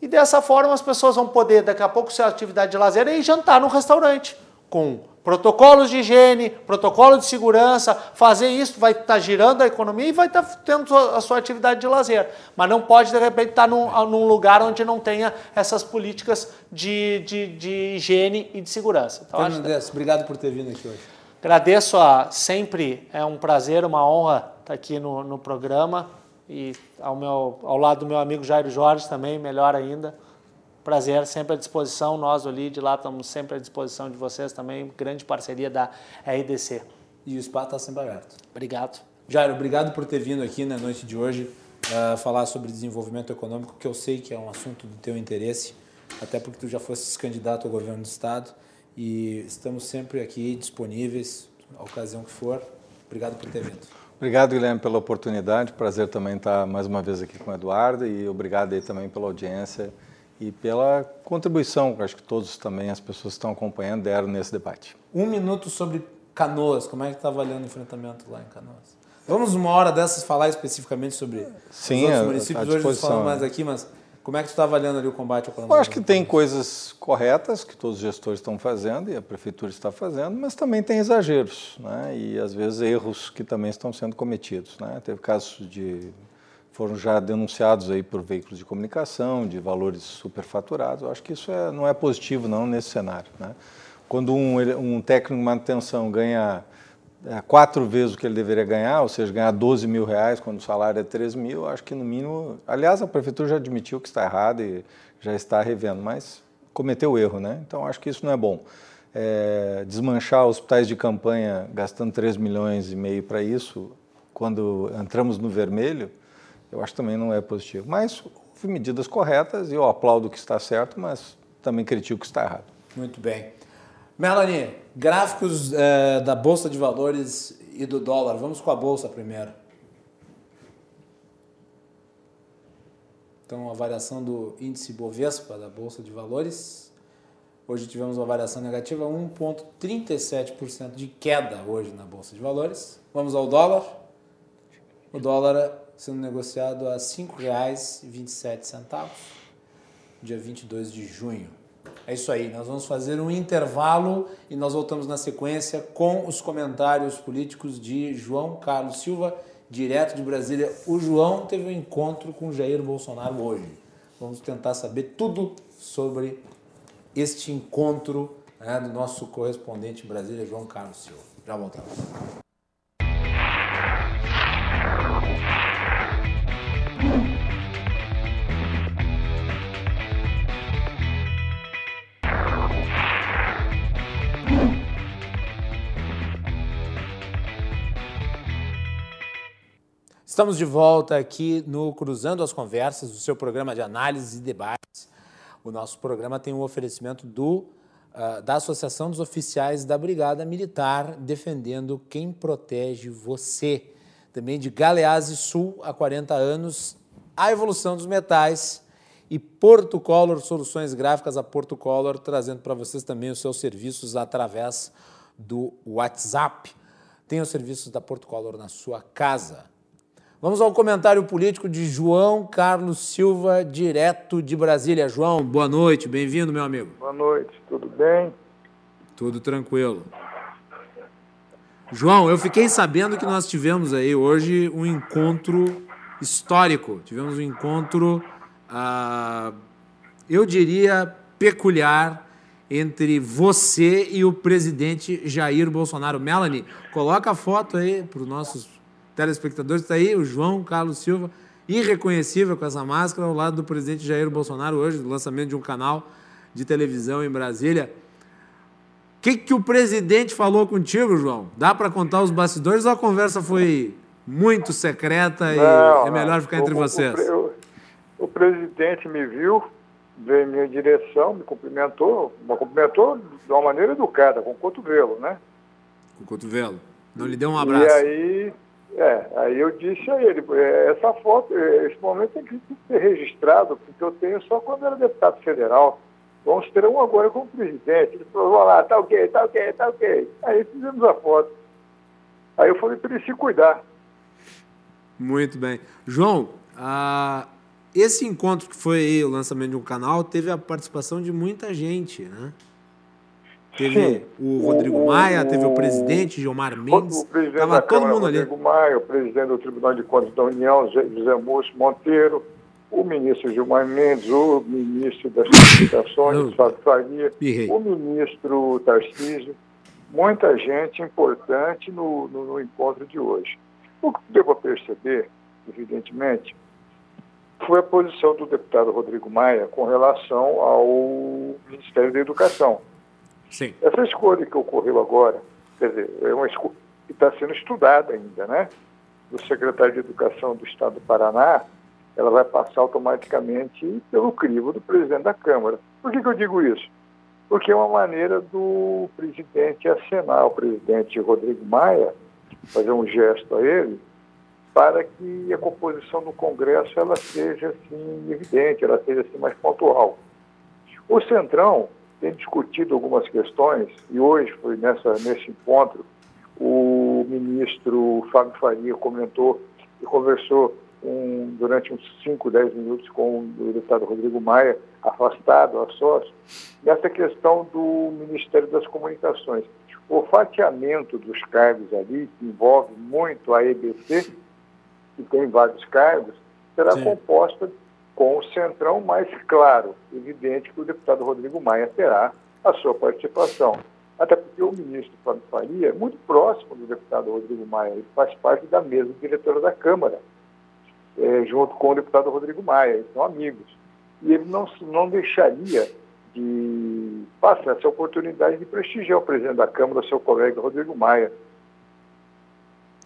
E dessa forma as pessoas vão poder, daqui a pouco, ser atividade de lazer e jantar no restaurante, com protocolos de higiene, protocolo de segurança, fazer isso vai estar tá girando a economia e vai estar tá tendo a sua atividade de lazer. Mas não pode, de repente, estar tá num, num lugar onde não tenha essas políticas de, de, de higiene e de segurança. Então, Fernandes, obrigado por ter vindo aqui hoje. Agradeço a sempre, é um prazer, uma honra estar aqui no, no programa e ao, meu, ao lado do meu amigo Jairo Jorge também, melhor ainda. Prazer, sempre à disposição, nós ali de lá estamos sempre à disposição de vocês também, grande parceria da RDC. E o espaço está sempre aberto. Obrigado. Jairo, obrigado por ter vindo aqui na noite de hoje uh, falar sobre desenvolvimento econômico, que eu sei que é um assunto do teu interesse, até porque tu já fosses candidato ao governo do estado e estamos sempre aqui disponíveis, a ocasião que for. Obrigado por ter vindo. Obrigado, Guilherme, pela oportunidade. Prazer também estar mais uma vez aqui com o Eduardo e obrigado aí também pela audiência e pela contribuição acho que todos também, as pessoas que estão acompanhando, deram nesse debate. Um minuto sobre Canoas, como é que está avaliando o enfrentamento lá em Canoas? Vamos uma hora dessas falar especificamente sobre Sim, os outros municípios. Hoje nós falamos mais aqui, mas como é que tu está avaliando ali o combate ao Eu coronavírus? acho que tem coisas corretas que todos os gestores estão fazendo e a prefeitura está fazendo, mas também tem exageros, né? E às vezes erros que também estão sendo cometidos, né? Teve casos de foram já denunciados aí por veículos de comunicação de valores superfaturados. Eu acho que isso é- não é positivo não nesse cenário, né? Quando um, um técnico de manutenção ganha quatro vezes o que ele deveria ganhar, ou seja, ganhar 12 mil reais quando o salário é 3 mil, acho que no mínimo. Aliás, a prefeitura já admitiu que está errado e já está revendo, mas cometeu erro, né? Então acho que isso não é bom. É, desmanchar hospitais de campanha gastando 3 milhões e meio para isso, quando entramos no vermelho, eu acho que também não é positivo. Mas houve medidas corretas e eu aplaudo o que está certo, mas também critico o que está errado. Muito bem. Melanie, gráficos eh, da Bolsa de Valores e do dólar. Vamos com a Bolsa primeiro. Então, a variação do índice Bovespa da Bolsa de Valores. Hoje tivemos uma variação negativa, 1,37% de queda hoje na Bolsa de Valores. Vamos ao dólar. O dólar sendo negociado a R$ 5,27, dia 22 de junho. É isso aí, nós vamos fazer um intervalo e nós voltamos na sequência com os comentários políticos de João Carlos Silva, direto de Brasília. O João teve um encontro com Jair Bolsonaro hoje. Vamos tentar saber tudo sobre este encontro né, do nosso correspondente em Brasília, João Carlos Silva. Já voltamos. Estamos de volta aqui no Cruzando as Conversas, o seu programa de análise e debates. O nosso programa tem um oferecimento do, ah, da Associação dos Oficiais da Brigada Militar, defendendo quem protege você. Também de Galeazzi Sul, há 40 anos, a evolução dos metais e Porto Color, soluções gráficas a Porto Color, trazendo para vocês também os seus serviços através do WhatsApp. Tem os serviços da Porto Color na sua casa. Vamos ao comentário político de João Carlos Silva, direto de Brasília. João, boa noite, bem-vindo, meu amigo. Boa noite, tudo bem? Tudo tranquilo. João, eu fiquei sabendo que nós tivemos aí hoje um encontro histórico. Tivemos um encontro, ah, eu diria, peculiar entre você e o presidente Jair Bolsonaro. Melanie, coloca a foto aí para os nossos telespectadores. Está aí o João Carlos Silva, irreconhecível com essa máscara, ao lado do presidente Jair Bolsonaro hoje, no lançamento de um canal de televisão em Brasília. O que, que o presidente falou contigo, João? Dá para contar os bastidores ou a conversa foi muito secreta e Não, é melhor ficar entre O- vocês? O, o- o presidente me viu, veio em minha direção, me cumprimentou, me cumprimentou de uma maneira educada, com o cotovelo, né? Com o cotovelo. Não lhe deu um E abraço. aí, é, aí eu disse a ele, é, essa foto, é, esse momento tem que ser registrado, porque eu tenho só quando era deputado federal. Vamos ter um agora com o presidente. Ele falou, lá, tá ok, tá ok, tá ok. Aí fizemos a foto. Aí eu falei para ele se cuidar. Muito bem. João, ah, esse encontro que foi o lançamento de um canal teve a participação de muita gente, né? Teve Sim. o Rodrigo O- Maia, teve o presidente Gilmar Mendes, O presidente tava da todo Câmara, mundo ali. Rodrigo Maia, o presidente do Tribunal de Contas da União, José Múcio Monteiro, o ministro Gilmar Mendes, o ministro das Comunicações. Fábio Faria, o ministro Tarcísio, muita gente importante no, no, no encontro de hoje. O que para perceber, evidentemente, foi a posição do deputado Rodrigo Maia com relação ao Ministério da Educação. Sim. Essa escolha que ocorreu agora, quer dizer, é uma escolha que está sendo estudada ainda, né? Do secretário de Educação do Estado do Paraná, ela vai passar automaticamente pelo crivo do presidente da Câmara. Por que, que eu digo isso? Porque é uma maneira do presidente acenar ao presidente Rodrigo Maia, fazer um gesto a ele, para que a composição do Congresso ela seja assim evidente, ela seja assim mais pontual. O Centrão tem discutido algumas questões, e hoje foi nessa, nesse encontro, o ministro Fábio Faria comentou e conversou um, durante uns 5, 10 minutos com o deputado Rodrigo Maia, afastado, a sócio, nessa questão do Ministério das Comunicações. O fatiamento dos cargos ali, que envolve muito a EBC, que tem vários cargos, será Sim. composta com o centrão mais claro, evidente que o deputado Rodrigo Maia terá a sua participação. Até porque o ministro Fábio Faria é muito próximo do deputado Rodrigo Maia, ele faz parte da mesma diretora da Câmara, é, junto com o deputado Rodrigo Maia, eles são amigos. E ele não, não deixaria de passar essa oportunidade de prestigiar o presidente da Câmara, seu colega Rodrigo Maia.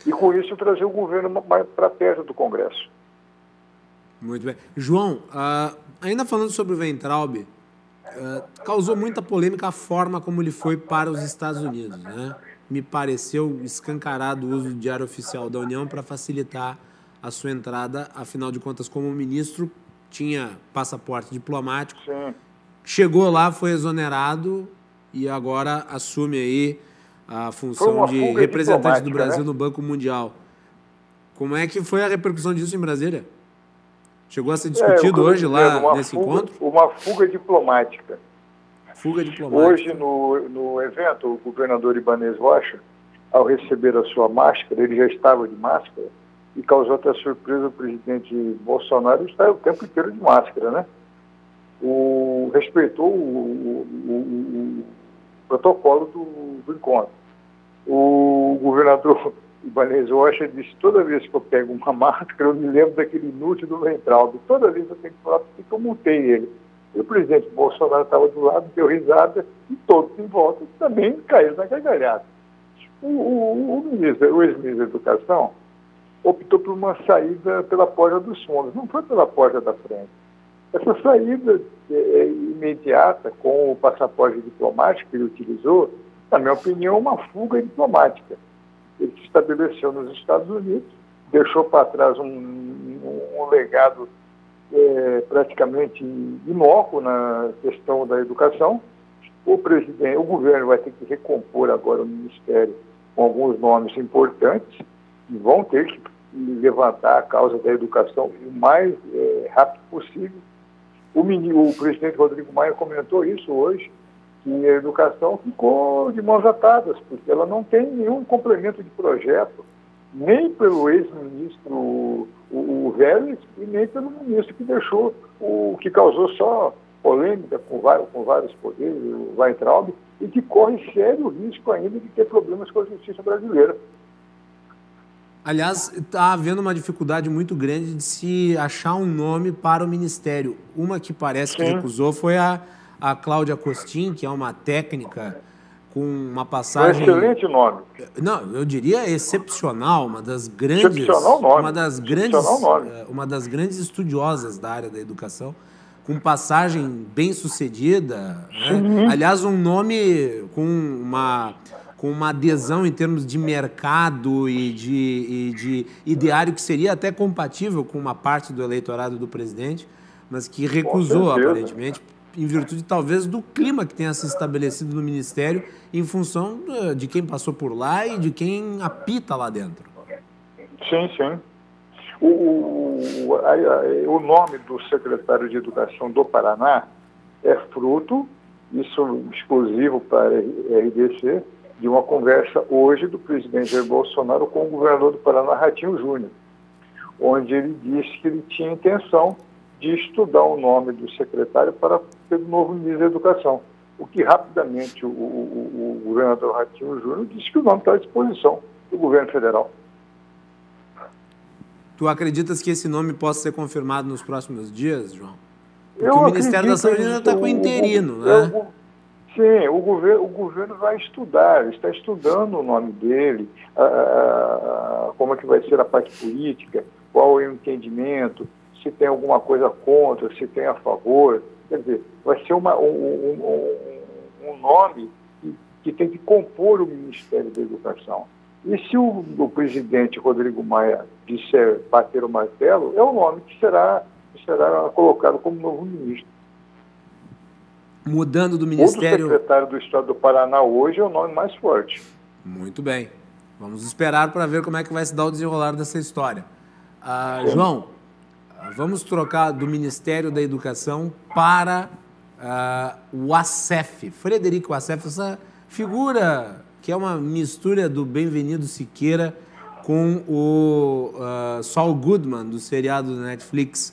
E com isso trazer o governo para perto do Congresso. Muito bem. João, uh, ainda falando sobre o Ventralb, uh, causou muita polêmica a forma como ele foi para os Estados Unidos. Né? Me pareceu escancarado o uso do Diário Oficial da União para facilitar a sua entrada, afinal de contas, como ministro, tinha passaporte diplomático. Sim. Chegou lá, foi exonerado e agora assume aí a função de representante do Brasil né? no Banco Mundial. Como é que foi a repercussão disso em Brasília? Chegou a ser é, discutido é, hoje lá nesse fuga, encontro? Uma fuga diplomática. Fuga diplomática. Hoje, no, no evento, o governador Ibanez Rocha, ao receber a sua máscara, ele já estava de máscara, e causou até surpresa o presidente Bolsonaro estar o tempo inteiro de máscara, né? O, respeitou o, o, o protocolo do, do encontro. O governador Ibanez Rocha disse, toda vez que eu pego uma máscara, eu me lembro daquele inútil do Ventraldo. Toda vez eu tenho que falar porque eu multei ele. E o presidente Bolsonaro estava do lado, deu risada, e todos em volta também caíram na gargalhada. O, o, o, ministro, o ex-ministro da Educação optou por uma saída pela porta dos fundos, não foi pela porta da frente. Essa saída é, é imediata, com o passaporte diplomático que ele utilizou, na minha opinião, é uma fuga diplomática ele se estabeleceu nos Estados Unidos, deixou para trás um, um, legado é, praticamente inócuo na questão da educação. O presidente, o governo vai ter que recompor agora o ministério com alguns nomes importantes e vão ter que levantar a causa da educação o mais é, rápido possível. O, o presidente Rodrigo Maia comentou isso hoje que a educação ficou de mãos atadas, porque ela não tem nenhum complemento de projeto, nem pelo ex-ministro o, o Vélez e nem pelo ministro que deixou, o que causou só polêmica com vários, com vários poderes, o Weintraub, e que corre sério risco ainda de ter problemas com a justiça brasileira. Aliás, está havendo uma dificuldade muito grande de se achar um nome para o ministério. Uma que parece que Sim. recusou foi a a Cláudia Costin, que é uma técnica com uma passagem. Um excelente nome. Não, eu diria excepcional, uma das grandes. Excepcional nome. Uma das grandes, nome. Eh, uma das grandes estudiosas da área da educação, com passagem bem sucedida. Né? Aliás, um nome com uma com uma adesão em termos de mercado e de, e de ideário que seria até compatível com uma parte do eleitorado do presidente, mas que recusou, aparentemente, em virtude talvez do clima que tenha se estabelecido no Ministério em função de quem passou por lá e de quem apita lá dentro. Sim, sim. O, o, a, o nome do secretário de Educação do Paraná é fruto, isso exclusivo para a RDC, de uma conversa hoje do presidente Jair Bolsonaro com o governador do Paraná, Ratinho Júnior, onde ele disse que ele tinha intenção de estudar o nome do secretário para ser o novo ministro da Educação. O que rapidamente o, o, o governador Ratinho Júnior disse que o nome está à disposição do governo federal. Tu acreditas que esse nome possa ser confirmado nos próximos dias, João? Porque Eu o Ministério da Saúde ainda está com interino, né? sim, o governo, o governo vai estudar, está estudando o nome dele, a, a, como é que vai ser a parte política, qual é o entendimento, se tem alguma coisa contra, se tem a favor. Quer dizer, vai ser uma, um, um, um nome que, que, tem que compor o Ministério da Educação. E se o, o, presidente Rodrigo Maia disser bater o martelo, é o nome que será, que será colocado como novo ministro. Mudando do Ministério. O secretário do Estado do Paraná hoje é o nome mais forte. Muito bem. Vamos esperar para ver como é que vai se dar o desenrolar dessa história. Ah, João, vamos trocar do Ministério da Educação para ah, o ACEF. Frederico ACEF, essa figura que é uma mistura do Bem-vindo Siqueira com o uh, Saul Goodman, do seriado da Netflix.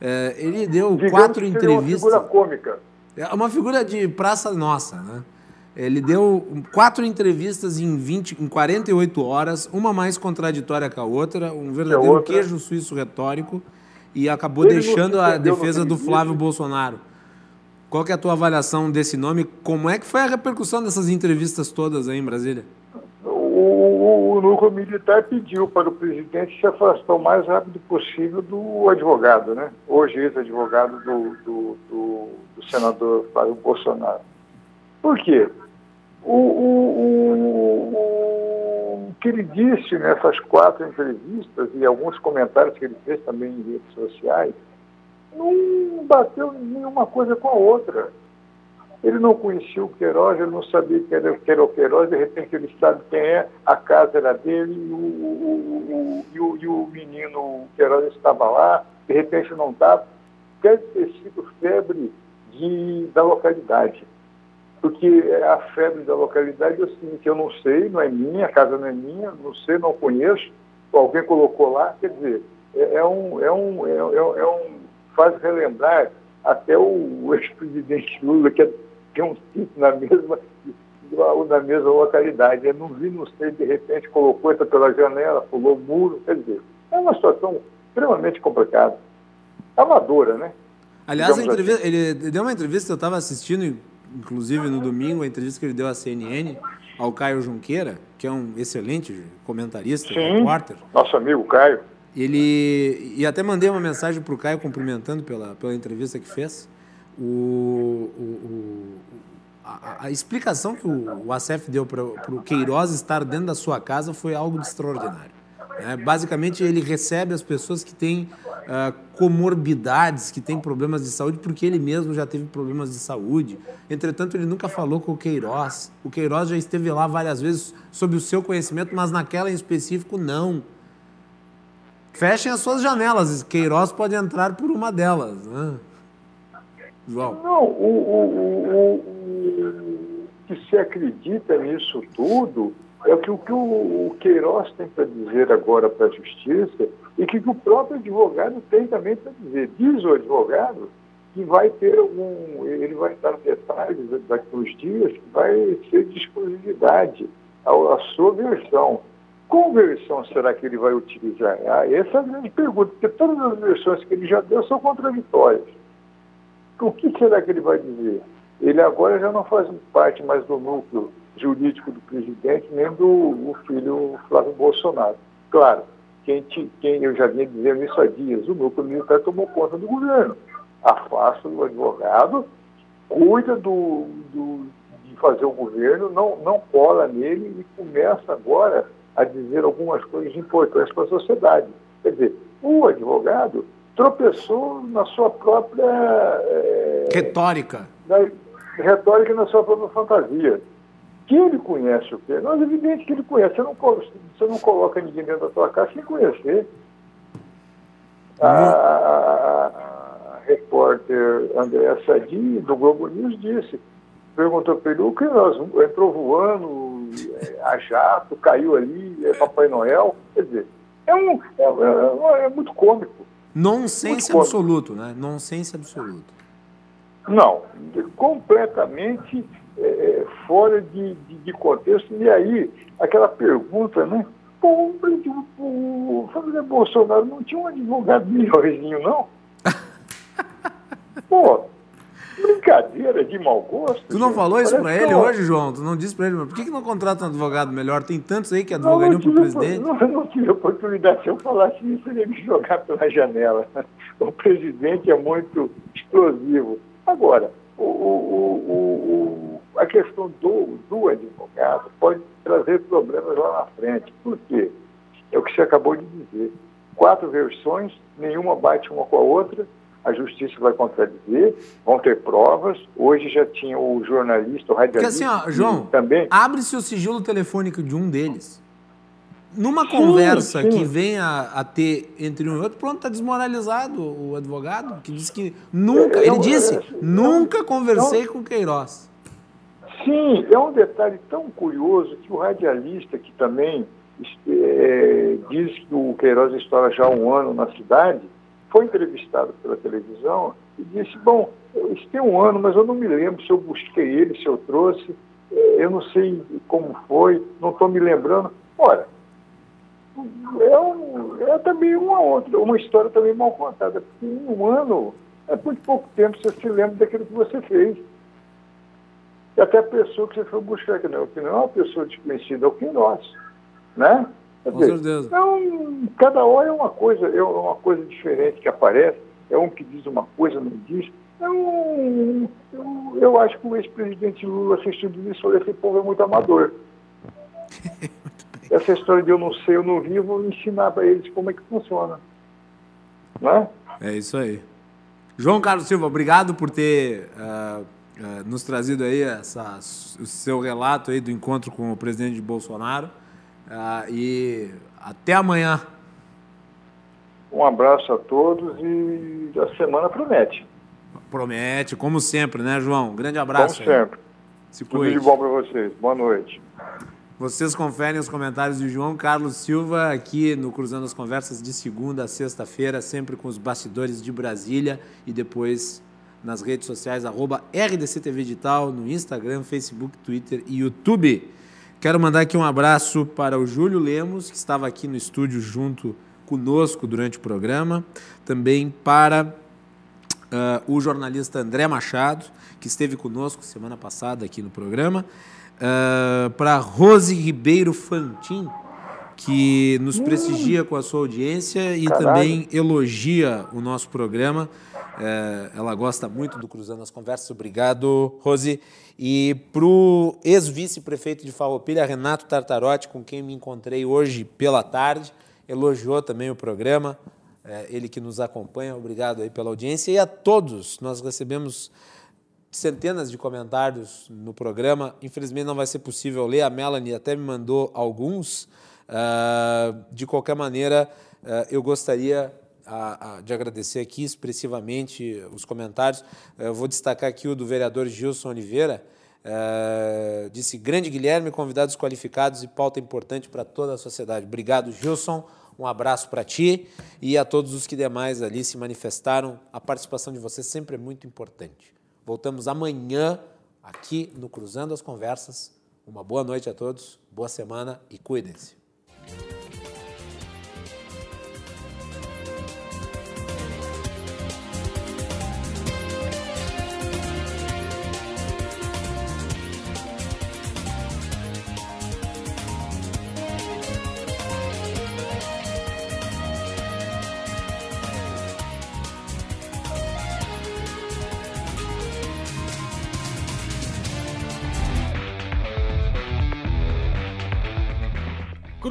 Uh, ele deu Digamos quatro entrevistas. Uma figura cômica. É uma figura de praça nossa, né? Ele deu quatro entrevistas em, 20, em 48 horas, uma mais contraditória que a outra, um verdadeiro outra... queijo suíço retórico, e acabou ele deixando a defesa do Flávio Bolsonaro. Qual é a tua avaliação desse nome? Como é que foi a repercussão dessas entrevistas todas aí em Brasília? O, o, núcleo militar pediu para o presidente se afastar o mais rápido possível do advogado, né? Hoje ex-advogado do, do, do, do, senador Flávio Bolsonaro. Por quê? O, o, que ele disse nessas quatro entrevistas e alguns comentários que ele fez também em redes sociais não bateu nenhuma coisa com a outra. Ele não conhecia o Queiroz, ele não sabia que era, que era o Queiroz, de repente ele sabe quem é, a casa era dele e o, o, o, o, e o menino o Queiroz estava lá, de repente não estava. Deve ter sido febre de, da localidade. Porque a febre da localidade é o seguinte, eu não sei, não é minha, a casa não é minha, não sei, não conheço, alguém colocou lá, quer dizer, é, é um, é, um, é, é, é um faz relembrar até o ex-presidente Lula, que é tem um sítio na mesma, na mesma localidade. Eu não vi, não sei, de repente colocou essa pela janela, pulou o muro, quer dizer, é uma situação extremamente complicada. Amadora, né? Aliás, entrevista, assim. ele deu uma entrevista, eu estava assistindo, inclusive no domingo, a entrevista que ele deu à CNN, ao Caio Junqueira, que é um excelente comentarista, Sim, repórter. Nosso amigo Caio. Ele, e até mandei uma mensagem para o Caio cumprimentando pela, pela entrevista que fez o, o, a, a, explicação que o, o ACF deu para o Queiroz estar dentro da sua casa foi algo de extraordinário. Né? Basicamente, ele recebe as pessoas que têm uh, comorbidades, que têm problemas de saúde, porque ele mesmo já teve problemas de saúde. Entretanto, ele nunca falou com o Queiroz. O Queiroz já esteve lá várias vezes sob o seu conhecimento, mas naquela em específico, não. Fechem as suas janelas, Queiroz pode entrar por uma delas. Né? João? Não, o, o, o, que se acredita nisso tudo é o que o, que o Queiroz tem para dizer agora para a Justiça e que, que o próprio advogado tem também para dizer. Diz o advogado que vai ter algum, ele vai dar detalhes daqui uns dias, que vai ser de exclusividade a, a sua versão. Qual versão será que ele vai utilizar? Ah, essa é a grande pergunta, porque todas as versões que ele já deu são contraditórias o que será que ele vai dizer? Ele agora já não faz parte mais do núcleo jurídico do presidente, nem do filho Flávio Bolsonaro. Claro, quem, te, quem eu já vinha dizendo isso há dias, o núcleo militar tomou conta do governo. Afasta o advogado, cuida do, do, de fazer o governo, não, não cola nele e começa agora a dizer algumas coisas importantes para a sociedade. Quer dizer, o advogado tropeçou na sua própria. É, retórica. Na, retórica na sua própria fantasia. Que ele conhece o quê? Não, é evidente que ele conhece. Você não, você não coloca ninguém dentro da sua casa sem conhecer. A, a, a repórter Andréa Sadi, do Globo News, disse, perguntou para ele, o que nós entrou voando, é, a jato, caiu ali, é Papai Noel. Quer dizer, é, um, é, é, é muito cômico. Nonsense absoluto, né? Nonsense absoluto. Não, completamente é, fora de, de, de, contexto. E aí, aquela pergunta, né? Pô, o Fábio Bolsonaro não tinha um advogado melhorzinho, não? Pô, Brincadeira de mau gosto. Tu não gente. falou isso para ele hoje, João? Tu não disse para ele, mas por que, que não contrata um advogado melhor? Tem tantos aí que advogariam para o presidente. Não, não tive oportunidade. Se eu falasse isso, ele ia me jogar pela janela. O presidente é muito explosivo. Agora, o, o, o, a questão do, do advogado pode trazer problemas lá na frente. Por quê? É o que você acabou de dizer. Quatro versões, nenhuma bate uma com a outra a justiça vai contradizer, vão ter provas. Hoje já tinha o jornalista, o radialista. Porque assim, ó, João, também. abre-se o sigilo telefônico de um deles. Numa sim, conversa sim. que venha a, ter entre um e outro, pronto, está desmoralizado o advogado, que disse que nunca, ele disse, nunca conversei com Queiroz. Sim, é um detalhe tão curioso que o radialista, que também é, diz que o Queiroz está já há um ano na cidade, foi entrevistado pela televisão e disse, bom, isso tem um ano, mas eu não me lembro se eu busquei ele, se eu trouxe, é, eu não sei como foi, não estou me lembrando. Ora, é, um, é também uma outra, uma história também mal contada, porque em um ano é muito pouco tempo você se lembra daquilo que você fez. E até a pessoa que você foi buscar, que não, que não é uma pessoa desconhecida, é o Queiroz, né? Quer Com dizer, certeza. Então, cada hora é uma coisa, é uma coisa diferente que aparece, é um que diz uma coisa, não diz. Um, eu, eu acho que o ex-presidente Lula assistindo isso, esse povo é muito amador. Essa história de eu não sei, eu não vi, eu vou ensinar para eles como é que funciona. Né? É isso aí. João Carlos Silva, obrigado por ter uh, nos trazido aí essa, o seu relato aí do encontro com o presidente Bolsonaro. Uh, e até amanhã. Um abraço a todos e a semana promete. Promete, como sempre, né, João? Um grande abraço. Como sempre. Se Tudo de bom para vocês. Boa noite. Vocês conferem os comentários de João Carlos Silva aqui no Cruzando as Conversas de segunda a sexta-feira, sempre com os bastidores de Brasília e depois nas redes sociais, arroba RDCTV Digital, no Instagram, Facebook, Twitter e YouTube. Quero mandar aqui um abraço para o Júlio Lemos, que estava aqui no estúdio junto conosco durante o programa. Também para uh, o jornalista André Machado, que esteve conosco semana passada aqui no programa. Uh, para Rose Ribeiro Fantin, que nos prestigia com a sua audiência e Caralho. também elogia o nosso programa. Uh, ela gosta muito do Cruzando as Conversas. Obrigado, Rose. E para o ex-vice-prefeito de Farroupilha, Renato Tartarotti, com quem me encontrei hoje pela tarde, elogiou também o programa. Uh, ele que nos acompanha, obrigado aí pela audiência. E a todos, nós recebemos centenas de comentários no programa. Infelizmente não vai ser possível ler. A Melanie até me mandou alguns. Uh, de qualquer maneira, uh, eu gostaria uh, de agradecer aqui expressivamente os comentários. Eu vou destacar aqui o do vereador Gilson Oliveira. disse grande Guilherme, convidados qualificados e pauta importante para toda a sociedade. Obrigado, Gilson. Um abraço para ti e a todos os que demais ali se manifestaram. A participação de vocês sempre é muito importante. Voltamos amanhã aqui no Cruzando as Conversas. Uma boa noite a todos, boa semana e cuidem-se. Thank you.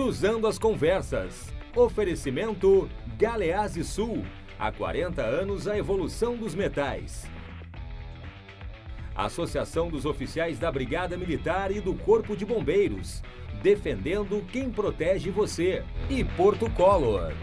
Cruzando as Conversas. Oferecimento Galeazzi Sul. Há 40 anos a evolução dos metais. Associação dos Oficiais da Brigada Militar e do Corpo de Bombeiros. Defendendo quem protege você. E Porto Color.